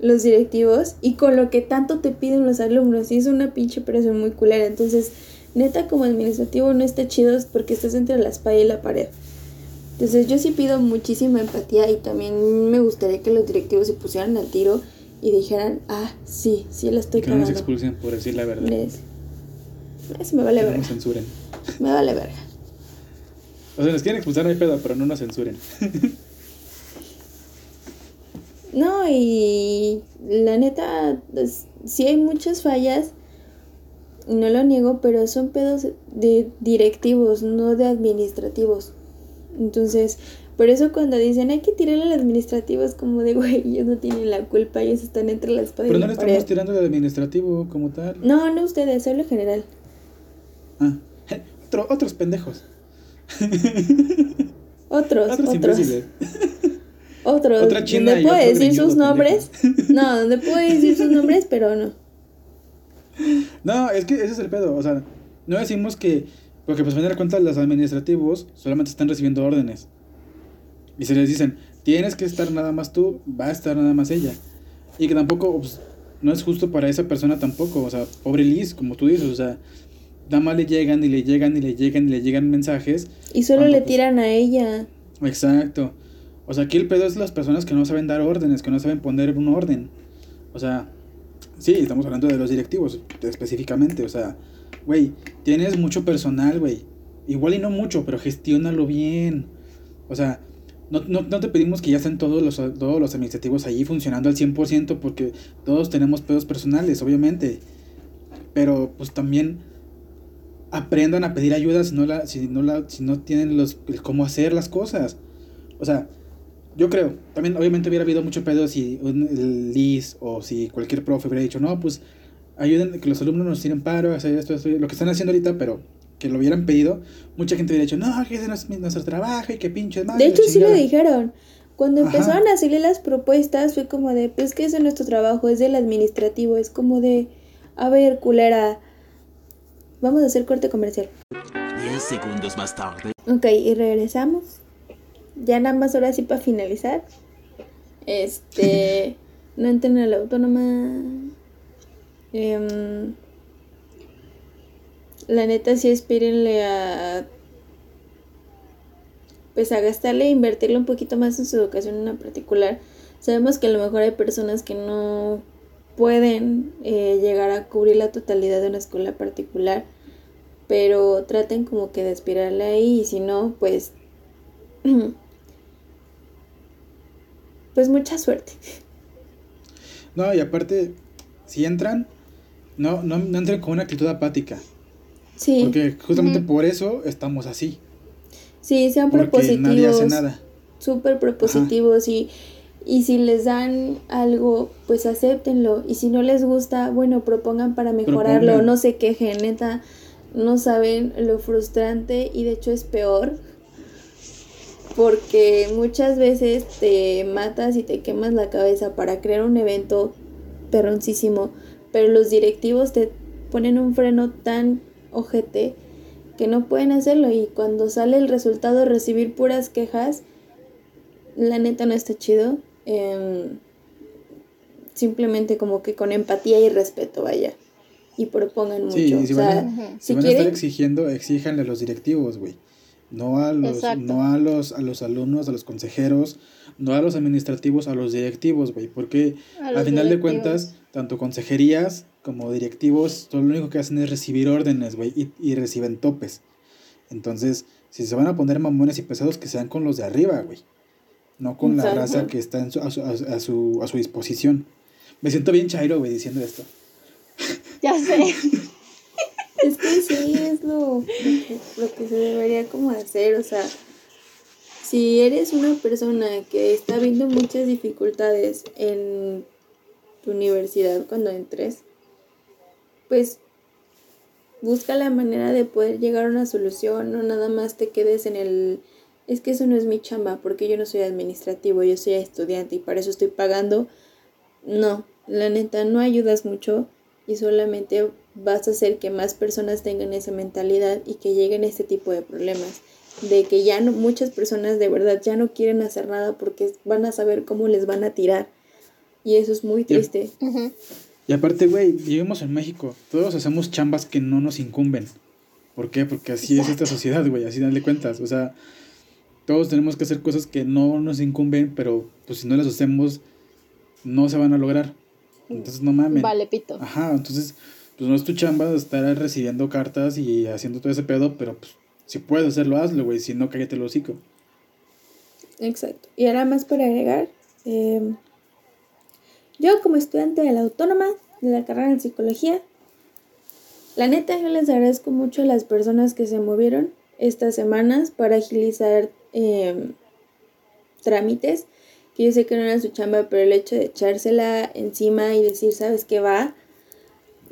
los directivos y con lo que tanto te piden los alumnos. Y es una pinche presión muy culera. Entonces, neta, como administrativo no está chido porque estás entre la espada y la pared. Entonces, yo sí pido muchísima empatía y también me gustaría que los directivos se pusieran al tiro y dijeran, ah, sí, sí la estoy Que no nos expulsen por decir la verdad. Eso me vale Que no verga. nos censuren. Me vale verga. O sea, nos quieren expulsar, no hay pedo, pero no nos censuren. No, y la neta, pues, sí hay muchas fallas, no lo niego, pero son pedos de directivos, no de administrativos. Entonces, por eso cuando dicen hay que tirarle al administrativo es como de, güey, ellos no tienen la culpa, ellos están entre la espada Pero y no la le estamos pared. tirando al administrativo como tal. No, no ustedes, hablo en general. Ah, otro- otros pendejos. Otros, Otros otros, otros. Otra china donde puedo decir sus nombres. No, donde puedo decir sus nombres, pero no. No, es que ese es el pedo. O sea, no decimos que. Porque, pues, a fin de cuentas, los administrativos solamente están recibiendo órdenes. Y se les dicen, tienes que estar nada más tú, va a estar nada más ella. Y que tampoco, pues, no es justo para esa persona tampoco. O sea, pobre Liz, como tú dices, o sea, nada más le llegan y le llegan y le llegan y le llegan mensajes. Y solo le pues, tiran a ella. Exacto. O sea, aquí el pedo es las personas que no saben dar órdenes, que no saben poner un orden. O sea, sí, estamos hablando de los directivos específicamente. O sea, güey, tienes mucho personal, güey. Igual y no mucho, pero gestiónalo bien. O sea, no, no, no te pedimos que ya estén todos los, todos los administrativos allí funcionando al 100% porque todos tenemos pedos personales, obviamente. Pero pues también aprendan a pedir ayuda si no, la, si no, la, si no tienen los, el cómo hacer las cosas. O sea, yo creo, también obviamente hubiera habido mucho pedo si un, Liz o si cualquier profe hubiera dicho, no, pues ayuden, que los alumnos nos tiren paro, hacer esto, esto, lo que están haciendo ahorita, pero que lo hubieran pedido, mucha gente hubiera dicho, no, que ese no es nuestro trabajo y que pinches madre. De hecho, sí lo chingada". dijeron. Cuando Ajá. empezaron a salir las propuestas, fue como de, pues que no es nuestro trabajo, es del administrativo. Es como de, a ver, culera, vamos a hacer corte comercial. 10 segundos más tarde. Ok, y regresamos. Ya nada más ahora sí para finalizar. Este, no entren a la autónoma. Em, la neta sí espírenle a pues a gastarle e invertirle un poquito más en su educación en una particular. Sabemos que a lo mejor hay personas que no pueden eh, llegar a cubrir la totalidad de una escuela particular, pero traten como que de aspirarle ahí y si no, pues pues mucha suerte. No, y aparte, si entran, no, no, no entren con una actitud apática. Sí, Porque justamente por eso estamos así. sí, sean Porque propositivos. nadie hace nada. súper propositivos y, y si les dan algo, pues acéptenlo. Y si no les gusta, bueno, propongan para mejorarlo, Propongan. no se quejen, neta, no saben lo frustrante y de hecho es peor. Porque muchas veces te matas y te quemas la cabeza para crear un evento perroncísimo, pero los directivos te ponen un freno tan ojete que no pueden hacerlo y cuando sale el resultado recibir puras quejas, la neta no está chido. Em, simplemente como que con empatía y respeto, vaya. Y propongan mucho. Sí, y o si sea, van a- Ujú. Si si van a estar quieren, exigiendo, exíjanle a los directivos, güey. No a los, Exacto. no a los, a los alumnos, a los consejeros, no a los administrativos, a los directivos, güey. Porque A al final de cuentas, tanto consejerías como directivos, todo lo único que hacen es recibir órdenes, güey, y, y reciben topes. Entonces, si se van a poner mamones y pesados, que sean con los de arriba, güey. No con la raza que está en su- a, su, a su- a su, a su disposición. Me siento bien chairo, güey, diciendo esto. Ya sé. es que sí es lo, lo que, lo que se debería como hacer. O sea, si eres una persona que está viendo muchas dificultades en tu universidad cuando entres, pues busca la manera de poder llegar a una solución, no nada más te quedes en el es que eso no es mi chamba, porque yo no soy administrativo, yo soy estudiante y para eso estoy pagando. No, la neta no ayudas mucho y solamente vas a hacer que más personas tengan esa mentalidad y que lleguen a este tipo de problemas. de que ya no, muchas personas de verdad ya no quieren hacer nada porque van a saber cómo les van a tirar. Y eso es muy triste. Y aparte, güey, vivimos en México. Todos hacemos chambas que no nos incumben. ¿Por qué? Porque así es esta sociedad, güey. Así dale cuentas. O sea, todos tenemos que hacer cosas que no nos incumben, pero pues si no las hacemos, no se van a lograr. Entonces, no mames. Vale, pito. Ajá, entonces, pues no es tu chamba estar recibiendo cartas y haciendo todo ese pedo, pero pues si puedes hacerlo, hazlo, güey. Si no, cállate el hocico. Exacto. Y ahora más para agregar, eh, yo como estudiante de la autónoma, de la carrera en psicología, la neta yo les agradezco mucho a las personas que se movieron estas semanas para agilizar eh, trámites, que yo sé que no era su chamba, pero el hecho de echársela encima y decir, ¿sabes qué va?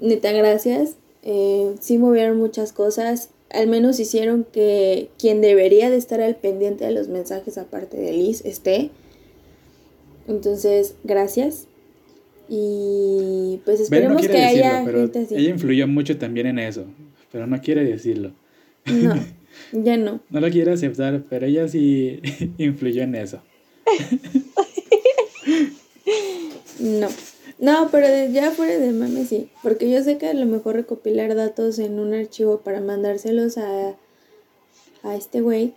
Neta, gracias. Eh, sí movieron muchas cosas, al menos hicieron que quien debería de estar al pendiente de los mensajes aparte de Liz esté. Entonces, gracias. Y pues no esperemos que decirlo, haya pero gente así. ella influyó mucho también en eso. Pero no quiere decirlo. No, ya no. No lo quiere aceptar, pero ella sí influyó en eso. No. No, pero ya fuera de mame sí. Porque yo sé que a lo mejor recopilar datos en un archivo para mandárselos a, a este güey.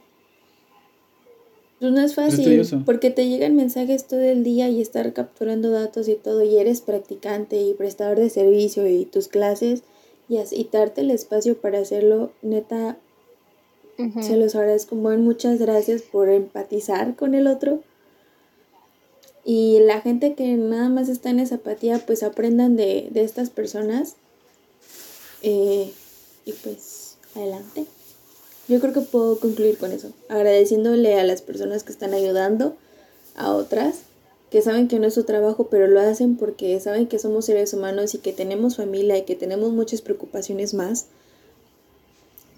Pues no es fácil. porque te llegan mensajes todo el día y estar capturando datos y todo. Y eres practicante y prestador de servicio y tus clases. Y, darte el espacio para hacerlo, neta, se los agradezco. Muchas gracias por empatizar con el otro. Y la gente que nada más está en esa apatía, pues aprendan de, de estas personas. Eh, y pues, adelante. Yo creo que puedo concluir con eso. Agradeciéndole a las personas que están ayudando a otras, que saben que no es su trabajo, pero lo hacen porque saben que somos seres humanos y que tenemos familia y que tenemos muchas preocupaciones más.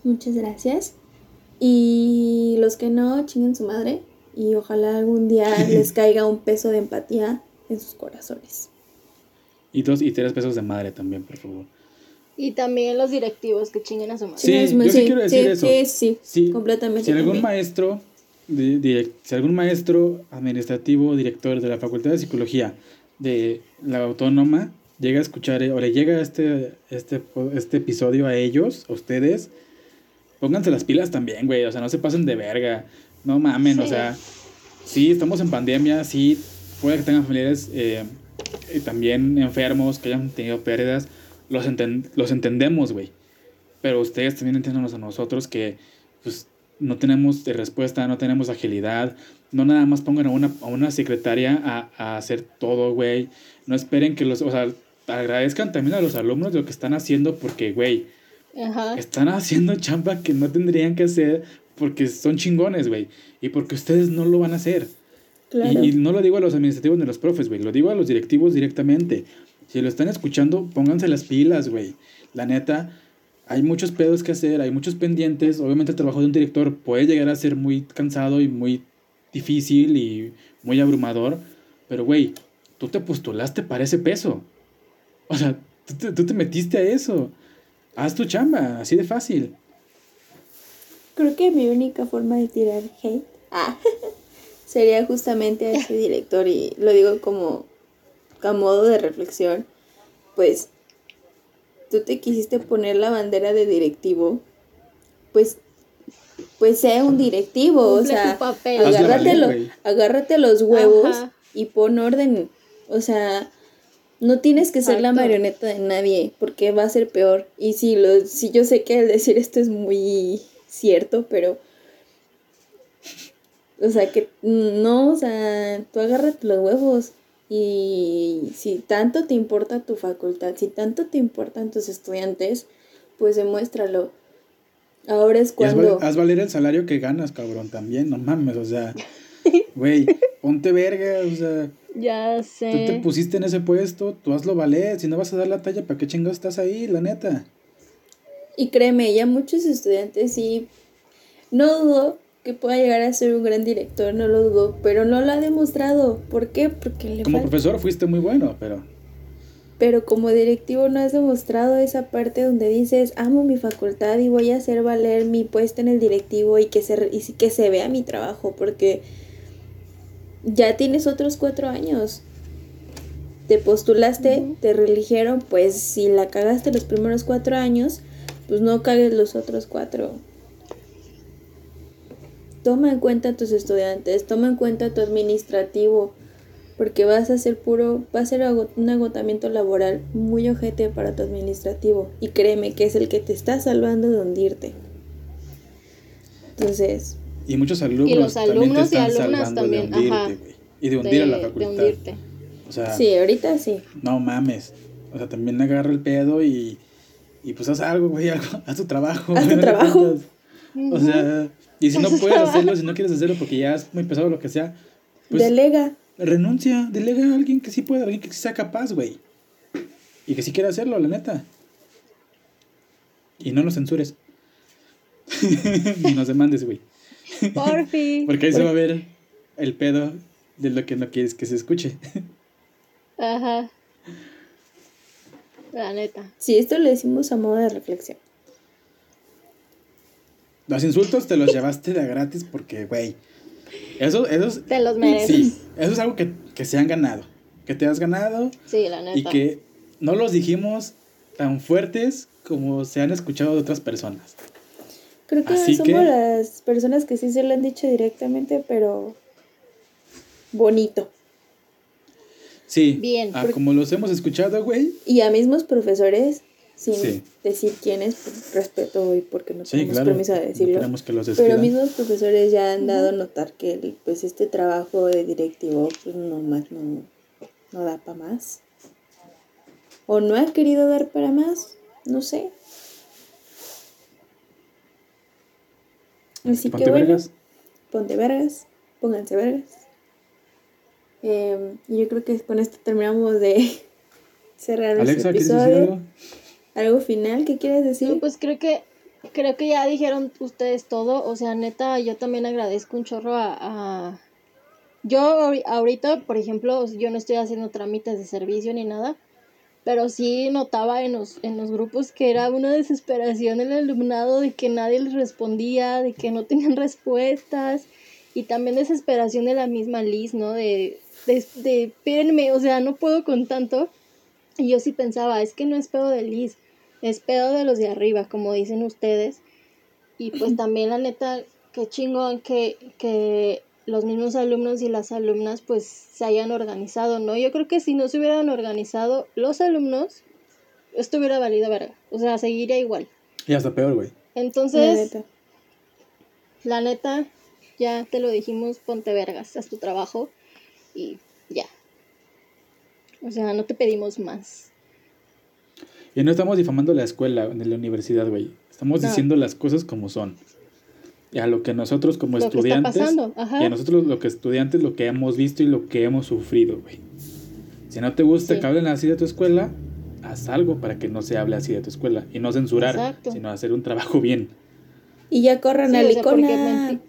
Muchas gracias. Y los que no, chinguen su madre. Y ojalá algún día les caiga un peso de empatía en sus corazones. Y dos y tres pesos de madre también, por favor. Y también los directivos que chinguen a su madre. Sí, yo sí quiero decir sí, eso. Sí, sí, Sí, completamente. Si algún también. maestro, de- si algún maestro administrativo, director de la Facultad de Psicología de la Autónoma llega a escuchar eh, o le llega este, este, po- este episodio a ellos, a ustedes, pónganse las pilas también, güey. O sea, no se pasen de verga. No mamen, o Sí. sea, sí, estamos en pandemia, sí, puede que tengan familiares eh, eh, también enfermos, que hayan tenido pérdidas. Los, enten- los entendemos, güey. Pero ustedes también entiéndanos a nosotros que pues, no tenemos respuesta, no tenemos agilidad. No nada más pongan a una, a una secretaria a, a hacer todo, güey. No esperen que los, o sea, agradezcan también a los alumnos lo que están haciendo porque, güey, Ajá. están haciendo chamba que no tendrían que hacer porque son chingones, güey. Y porque ustedes no lo van a hacer. Claro. Y, y no lo digo a los administrativos ni a los profes, güey. Lo digo a los directivos directamente. Si lo están escuchando, pónganse las pilas, güey. La neta, hay muchos pedos que hacer, hay muchos pendientes. Obviamente el trabajo de un director puede llegar a ser muy cansado y muy difícil y muy abrumador. Pero, güey, tú te postulaste para ese peso. O sea, tú te, tú te metiste a eso. Haz tu chamba, así de fácil. Creo que mi única forma de tirar hate ah, sería justamente a ese director y lo digo como a modo de reflexión. Pues tú te quisiste poner la bandera de directivo, pues pues sea un directivo, o Cumple sea, tu papel. Valer, güey. agárrate los huevos Ajá. y pon orden. O sea, no tienes que ser la marioneta de nadie, porque va a ser peor. Y sí, lo, sí, yo sé que al decir esto es muy cierto, pero. O sea, que no, o sea, tú agárrate los huevos. Y si tanto te importa tu facultad, si tanto te importan tus estudiantes, pues demuéstralo. Ahora es haz, cuando. val- haz valer el salario que ganas, cabrón, también, no mames, o sea, güey, ponte verga, o sea, Ya tú te sé. pusiste en ese puesto, tú hazlo valer, si no vas a dar la talla, ¿para qué chingados estás ahí, la neta? Y créeme, ya muchos estudiantes sí. No dudo que pueda llegar a ser un gran director, no lo dudo, pero no lo ha demostrado. ¿Por qué? Porque le Como falta. profesor fuiste muy bueno, pero pero como directivo no has demostrado esa parte donde dices, amo mi facultad y voy a hacer valer mi puesto en el directivo y que se, y que se vea mi trabajo, porque ya tienes otros cuatro años. Te postulaste, te religieron, pues si la cagaste los primeros cuatro años, pues no cagues los otros cuatro. Toma en cuenta a tus estudiantes, toma en cuenta a tu administrativo, porque vas a hacer puro, va a ser un agotamiento laboral muy ojete para tu administrativo. Y créeme que es el que te está salvando de hundirte. Entonces, Y muchos alumnos, Y los también alumnos y te están alumnas salvando también, de hundirte, ajá. güey. Y de hundir a la facultad. De hundirte. O sea, sí, ahorita sí. no mames. O sea, también agarra el pedo y, y pues haz algo, güey, algo, haz tu trabajo. Haz tu trabajo. O sea, y si no puedes hacerlo, si no quieres hacerlo porque ya es muy pesado lo que sea, pues Delega. renuncia, delega a alguien que sí pueda, alguien que sí sea capaz, güey. Y que sí quiera hacerlo, la neta. Y no lo censures. Ni nos demandes, güey. Porfi. Porque ahí se va a ver el pedo de lo que no quieres que se escuche. Ajá. La neta. Sí, esto lo decimos a modo de reflexión. Los insultos te los llevaste de a gratis porque, güey. Eso, eso es. Te los mereces. Sí, eso es algo que, que se han ganado. Que te has ganado Sí, la neta. y que no los dijimos tan fuertes como se han escuchado de otras personas. Creo que Así somos que- las personas que sí se lo han dicho directamente, pero bonito. Sí. Bien, a porque- como los hemos escuchado, güey. Y a mismos profesores, sin Sí. decir quiénes, por respeto y porque no Sí, tenemos claro. permiso de No decirlo. queremos que los pero mismos profesores ya han dado a notar que el- pues este trabajo de directivo pues no más no, no da para más. O no ha querido dar para más, no sé. Así Ponte que bueno, vergas. ponte vergas, pónganse vergas. Eh, y yo creo que con esto terminamos de cerrar Alexa, nuestro ¿quieres decir episodio. Algo? ¿Algo final que quieres decir? No, pues creo que creo que ya dijeron ustedes todo. O sea, neta, yo también agradezco un chorro a, a- yo ahori- ahorita, por ejemplo, yo no estoy haciendo trámites de servicio ni nada, pero sí notaba en los, en los grupos que era una desesperación el alumnado de que nadie les respondía, de que no tenían respuestas, y también desesperación de la misma Liz, ¿no? De, de, de espérenme, o sea, no puedo con tanto. Y yo sí pensaba, es que no es pedo de Liz, es pedo de los de arriba, como dicen ustedes. Y pues también la neta, qué chingón que, que los mismos alumnos y las alumnas pues se hayan organizado, ¿no? Yo creo que si no se hubieran organizado los alumnos, esto hubiera valido verga. O sea, seguiría igual. Y hasta peor, güey. La Entonces, neta. la neta, ya te lo dijimos, ponte vergas, haz tu trabajo y ya. O sea, no te pedimos más. Y no estamos difamando la escuela ni la universidad, güey. Estamos No. diciendo las cosas como son. Y a lo que nosotros como Lo que está estudiantes. pasando, ajá. Y a nosotros lo que estudiantes lo que hemos visto y lo que hemos sufrido, güey. Si no te gusta Sí. que hablen así de tu escuela, haz algo para que no se hable así de tu escuela. Y no censurar, Exacto. sino hacer un trabajo bien. Y ya corran Sí, a o sea, porque Licona. menti-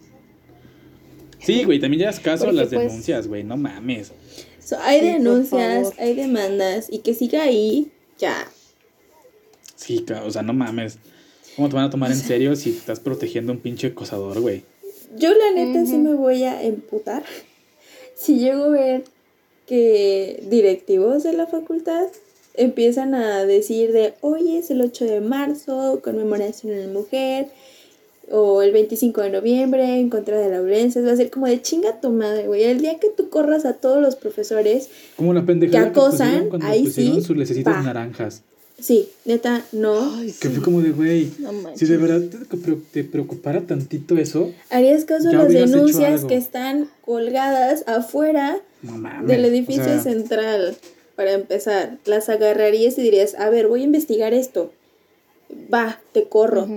Sí, güey, también ya es caso a Porque, las pues, denuncias, güey, no mames. So, hay Sí, denuncias, hay demandas y que siga ahí, ya. Sí, o sea, no mames. ¿Cómo te van a tomar en serio si estás protegiendo a un pinche acosador, güey? Yo la neta sí me voy a emputar si llego a ver que directivos de la facultad empiezan a decir de, oye, es el 8 de marzo, conmemoración de la mujer, o el 25 de noviembre, en contra de la violencia, va a ser como de chinga tu madre, güey. El día que tú corras a todos los profesores, Como la Que que, acosan, cuando ahí sí, sus necesitas naranjas. Sí, neta, no. Ay, Que sí. fue como de, güey, No si de verdad te, te preocupara tantito eso, Harías caso a las denuncias que están colgadas afuera no del o edificio sea, central, para empezar. Las agarrarías y dirías, a ver, voy a investigar esto. Va, te corro.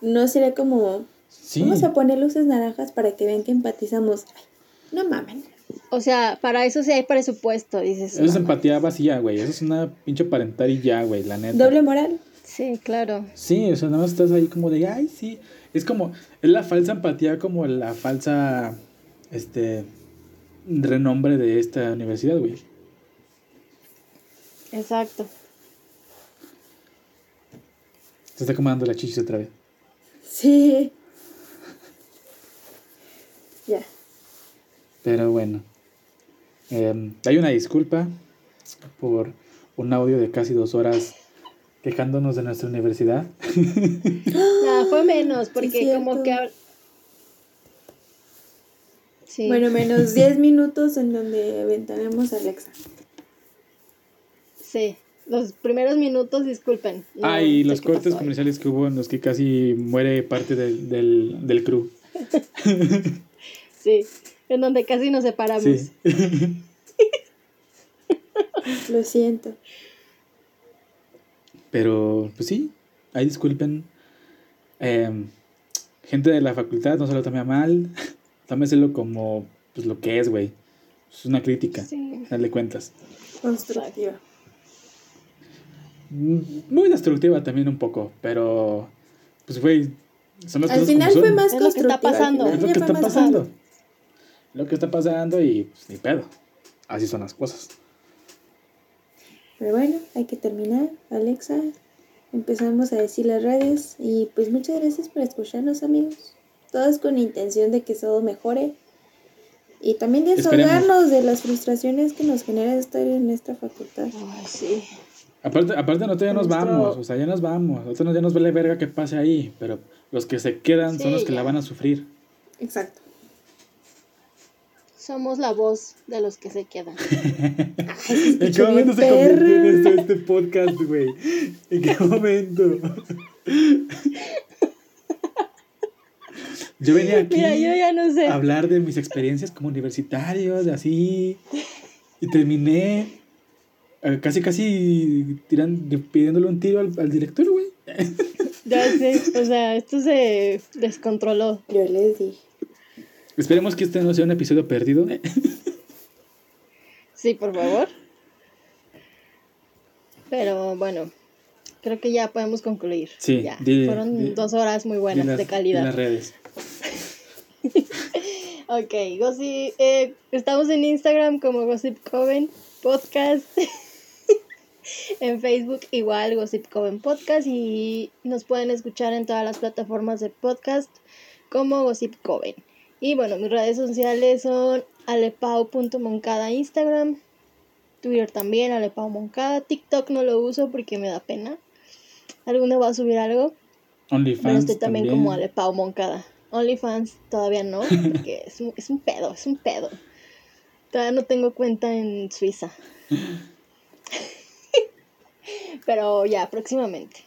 No sería como, Sí, vamos a poner luces naranjas para que vean que empatizamos. Ay, no mamen. O sea, para eso sí hay presupuesto, dices. eso es "No, empatía vacía, güey. Eso es una pinche parental y ya, güey, la neta. Doble moral. Sí, claro. Sí, o sea, nada más estás ahí como de, ay, sí. Es como, es la falsa empatía como la falsa, este, renombre de esta universidad, güey. Exacto. Se está acomodando la chichis otra vez. Sí. Ya. Pero bueno. Eh, hay una disculpa por un audio de casi dos horas quejándonos de nuestra universidad. Nada, fue menos, porque como que... Sí. Bueno, menos 10 minutos en donde aventaremos a Alexa. Sí. Los primeros minutos, disculpen. no ah, y los cortes comerciales que hubo en los que casi muere parte del, del, del crew. Sí. En donde casi nos separamos. Sí. Lo siento. Pero, pues sí, ahí disculpen. Em, gente de la facultad, no se lo tome a mal. Tómeselo como pues, lo que es, güey. Es una crítica, Sí. darle cuentas. Constructiva. Mm, Muy destructiva también un poco, pero pues güey, son las Al cosas final fue más Es lo que está pasando. Es lo que está pasando. Lo que está pasando y pues ni pedo. Así son las cosas. Pero bueno, hay que terminar. Alexa, empezamos a decir las redes. Y pues muchas gracias por escucharnos, amigos. Todos con intención de que todo mejore. Y también desahogarnos de las frustraciones que nos genera estar en esta facultad. Ay, sí. Aparte, aparte nosotros ya nos Nuestro- vamos, o sea, ya nos vamos. Nosotros ya nos vale verga que pase ahí, pero los que se quedan son los que la van a sufrir. Exacto. Somos la voz de los que se quedan. ¿En qué momento se convirtió en esto este podcast, güey? ¿En qué momento? Yo venía aquí Mira, yo ya no sé. a hablar de mis experiencias como universitario, de así, y terminé eh, casi, casi tirando, pidiéndole un tiro al, al director, güey. Ya sé. O sea, esto se descontroló. Yo les dije. Esperemos que este no sea un episodio perdido. Sí, por favor. Pero bueno, creo que ya podemos concluir. Sí, Ya. Fueron dos horas muy buenas, En las- de En calidad. las redes. Ok, Gossip, eh, estamos en Instagram como Gossip Coven Podcast. en Facebook igual Gossip Coven Podcast y nos pueden escuchar en todas las plataformas de podcast como Gossip Coven. Y bueno, mis redes sociales son alepau.moncada Instagram, Twitter también alepau moncada, TikTok no lo uso porque me da pena. Alguna va a subir algo, OnlyFans. pero estoy también, como Alepau Moncada. OnlyFans todavía no, porque es un, es un pedo, es un pedo. Todavía no tengo cuenta en Suiza. Pero ya, próximamente.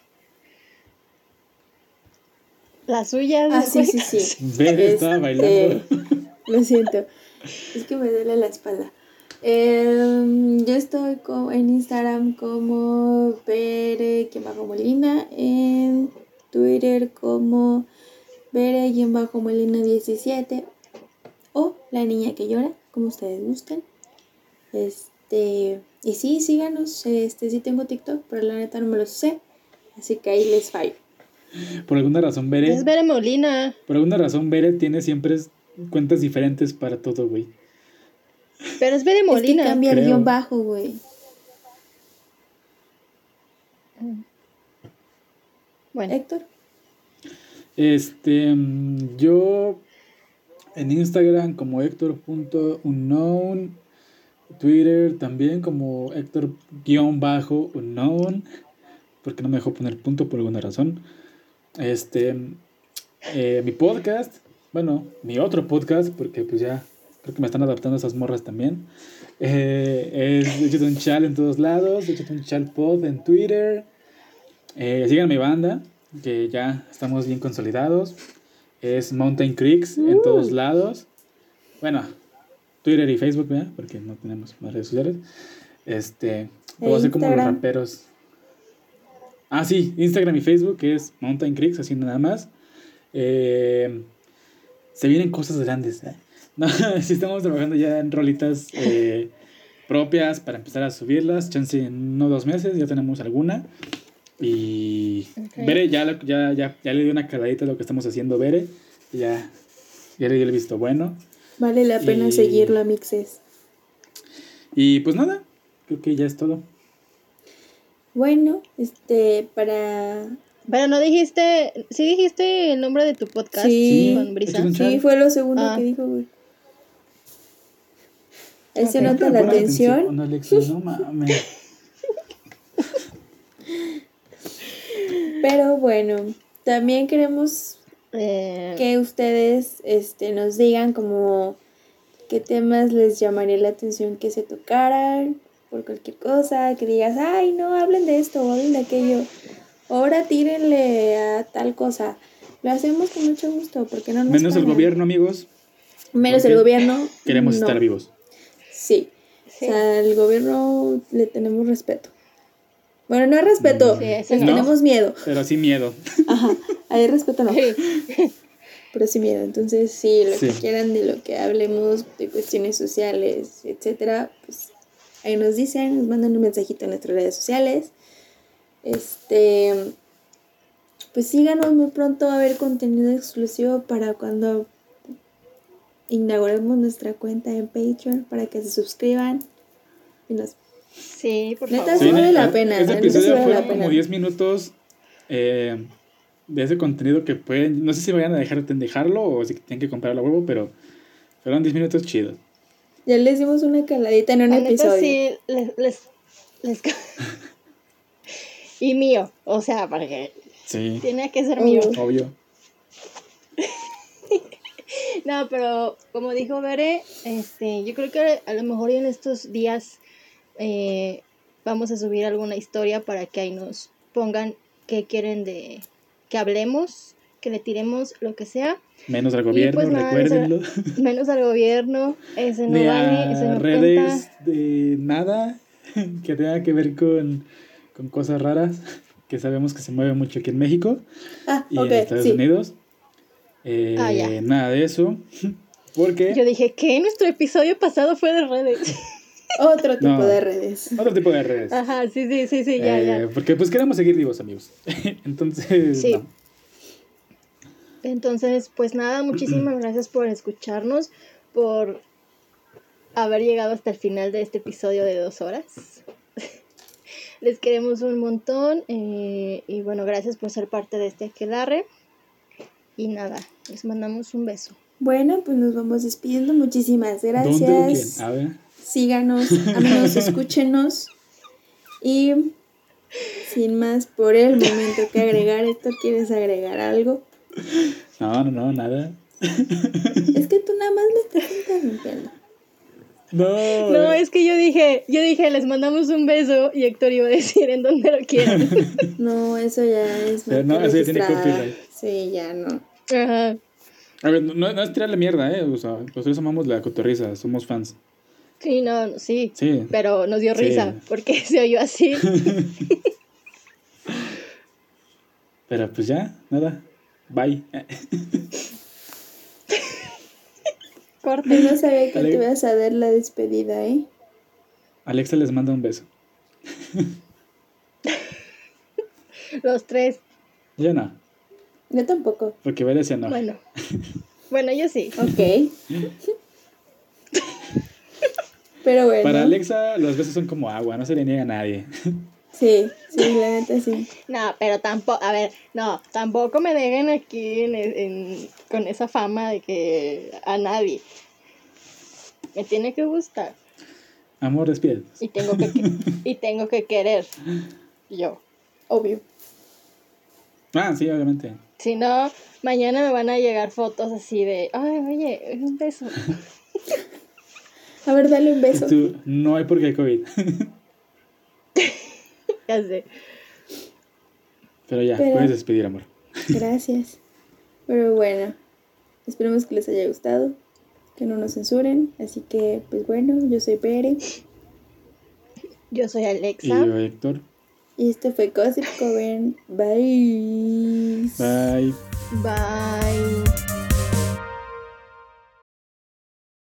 La suya. Ah, sí, sí, sí. Ver, estaba bailando. Lo siento. Es que me duele la espalda. Em, yo estoy en Instagram como Bere-Molina, en Twitter como Bere-Molina17 o La Niña que Llora, como ustedes gusten. Este, y sí, síganos. Este, sí tengo TikTok, pero la neta no me lo sé. Así que ahí les fallo. Por alguna razón, Bere. Es Bere Molina. Por alguna razón, Bere tiene siempre cuentas diferentes para todo, güey. Pero es Bere Es que Molina. cambia el guion bajo, güey. Bueno, Héctor. Este, mm, yo en Instagram como Héctor.unknown, Twitter también como Héctor-unknown, porque no me dejó poner punto por alguna razón. Este, eh, mi podcast, bueno, mi otro podcast, porque pues ya creo que me están adaptando esas morras también. Eh, es Échate un chal en todos lados, Échate un chal pod en Twitter. Eh, sigan mi banda, que ya estamos bien consolidados. Es Mountain Creeks en todos lados. Bueno, Twitter y Facebook, ¿verdad? Porque no tenemos más redes sociales. Este, puedo hacer como los raperos. Ah, sí, Instagram y Facebook que es Mountain Creeks, así nada más. Eh, se vienen cosas grandes. ¿eh? No, sí estamos trabajando ya en rolitas eh, propias para empezar a subirlas. Chance en uno o dos meses ya tenemos alguna. Y Ok. Bere ya, ya, ya, ya le dio una caladita a lo que estamos haciendo, Bere. Ya, ya le dio el visto bueno. Vale la pena Y- seguirlo, Mixes. Y pues nada, creo que ya es todo. Bueno, este, para... Pero no dijiste, sí dijiste el nombre de tu podcast Sí. con Brisa. Sí, fue lo segundo Ah. que dijo, güey. Ahí se nota ¿Por la atención. Alexa? No mames. Pero bueno, también queremos Eh, que ustedes este, nos digan como qué temas les llamaría la atención que se tocaran por cualquier cosa, que digas, ay, no, hablen de esto, hablen de aquello, ahora tírenle a tal cosa. Lo hacemos con mucho gusto, porque no nos Menos el gobierno, amigos. Menos ¿Por el gobierno. Queremos no. estar vivos. Sí. Sí. O sea, al gobierno le tenemos respeto. Bueno, no es respeto, Sí, les no. tenemos miedo. Pero sí miedo. Ajá, ahí respeto no. sí. pero sí miedo. Entonces, sí, lo Sí. que quieran de lo que hablemos, de cuestiones sociales, etcétera, pues ahí nos dicen, nos mandan un mensajito en nuestras redes sociales. Este, pues síganos muy pronto a haber contenido exclusivo para cuando inauguremos nuestra cuenta en Patreon para que se suscriban y nos Sí, por Neta, favor. Sí, vale la neta, pena, Este la neta sí episodio vale la pena. como 10 minutos eh, de ese contenido que pueden. No sé si vayan a dejar de dejarlo o si tienen que comprar la huevo, pero fueron 10 minutos chidos. Ya les dimos una caladita en un La neta, episodio. sí, les, les, les- y mío, o sea, porque Sí, tiene que ser Obvio. mío. obvio. No, pero como dijo Bere, este, yo creo que a lo mejor en estos días eh, vamos a subir alguna historia para que ahí nos pongan qué quieren de que hablemos, que le tiremos lo que sea, Menos al gobierno, pues nada, recuérdenlo. menos al gobierno, ese no Ni vale, ese a no redes cuenta. de nada que tenga que ver con, con cosas raras que sabemos que se mueve mucho aquí en México Ah, y ok, en Estados sí. Unidos. Eh, Ah, ya. Nada de eso. Porque Yo dije que nuestro episodio pasado fue de redes. Otro tipo No. de redes. otro tipo de redes. Ajá, sí, sí, sí, sí, ya, Eh, ya. Porque pues queremos seguir vivos, amigos. Entonces, Sí. no. Entonces, pues nada, muchísimas gracias por escucharnos, por haber llegado hasta el final de este episodio de dos horas. Les queremos un montón eh, y bueno, gracias por ser parte de este aquelarre. Y nada, les mandamos un beso. Bueno, pues nos vamos despidiendo. Muchísimas ¿Dónde o gracias. A ver. Síganos, amigos, escúchenos. Y sin más por el momento que agregar, Héctor, ¿quieres agregar algo? No, no, no, nada. Es que tú nada más me estás interrumpiendo. No. No, eh, es que yo dije, yo dije, les mandamos un beso y Héctor iba a decir en dónde lo quieren. No, eso ya es Pero no, marca eso ya tiene copyright. Sí, ya no. Ajá. A ver, no, no es tirarle mierda, ¿eh? O sea, nosotros amamos la cotorriza, somos fans. Sí, no, no, sí. Sí. Pero nos dio Sí. risa porque se oyó así. Pero pues ya, nada. Bye. Corte. No sabía que Ale- te ibas a dar la despedida, ¿eh? Alexa les manda un beso. Los tres. Yo no, Yo tampoco. porque Vélez se enoja. Bueno. Bueno, yo sí. Ok. Pero bueno. Para Alexa, los besos son como agua, no se le niega a nadie. Sí, sí, la neta sí. No, pero tampoco, a ver, no, tampoco me dejen aquí en, en- con esa fama de que a nadie. Me tiene que gustar Amor, despide. y tengo que, y tengo que querer yo. Obvio. Ah, sí, obviamente. Si no, mañana me van a llegar fotos así de, ay, oye, un beso. A ver, dale un beso. Tú, no hay por qué COVID. Ya sé. Pero ya, Pero- puedes despedir, amor. Gracias. Pero bueno, esperemos que les haya gustado, que no nos censuren. Así que, pues bueno, yo soy Pere Yo soy Y Alexa. yo, Héctor. y este fue Gossip Coven. Bye. Bye. Bye.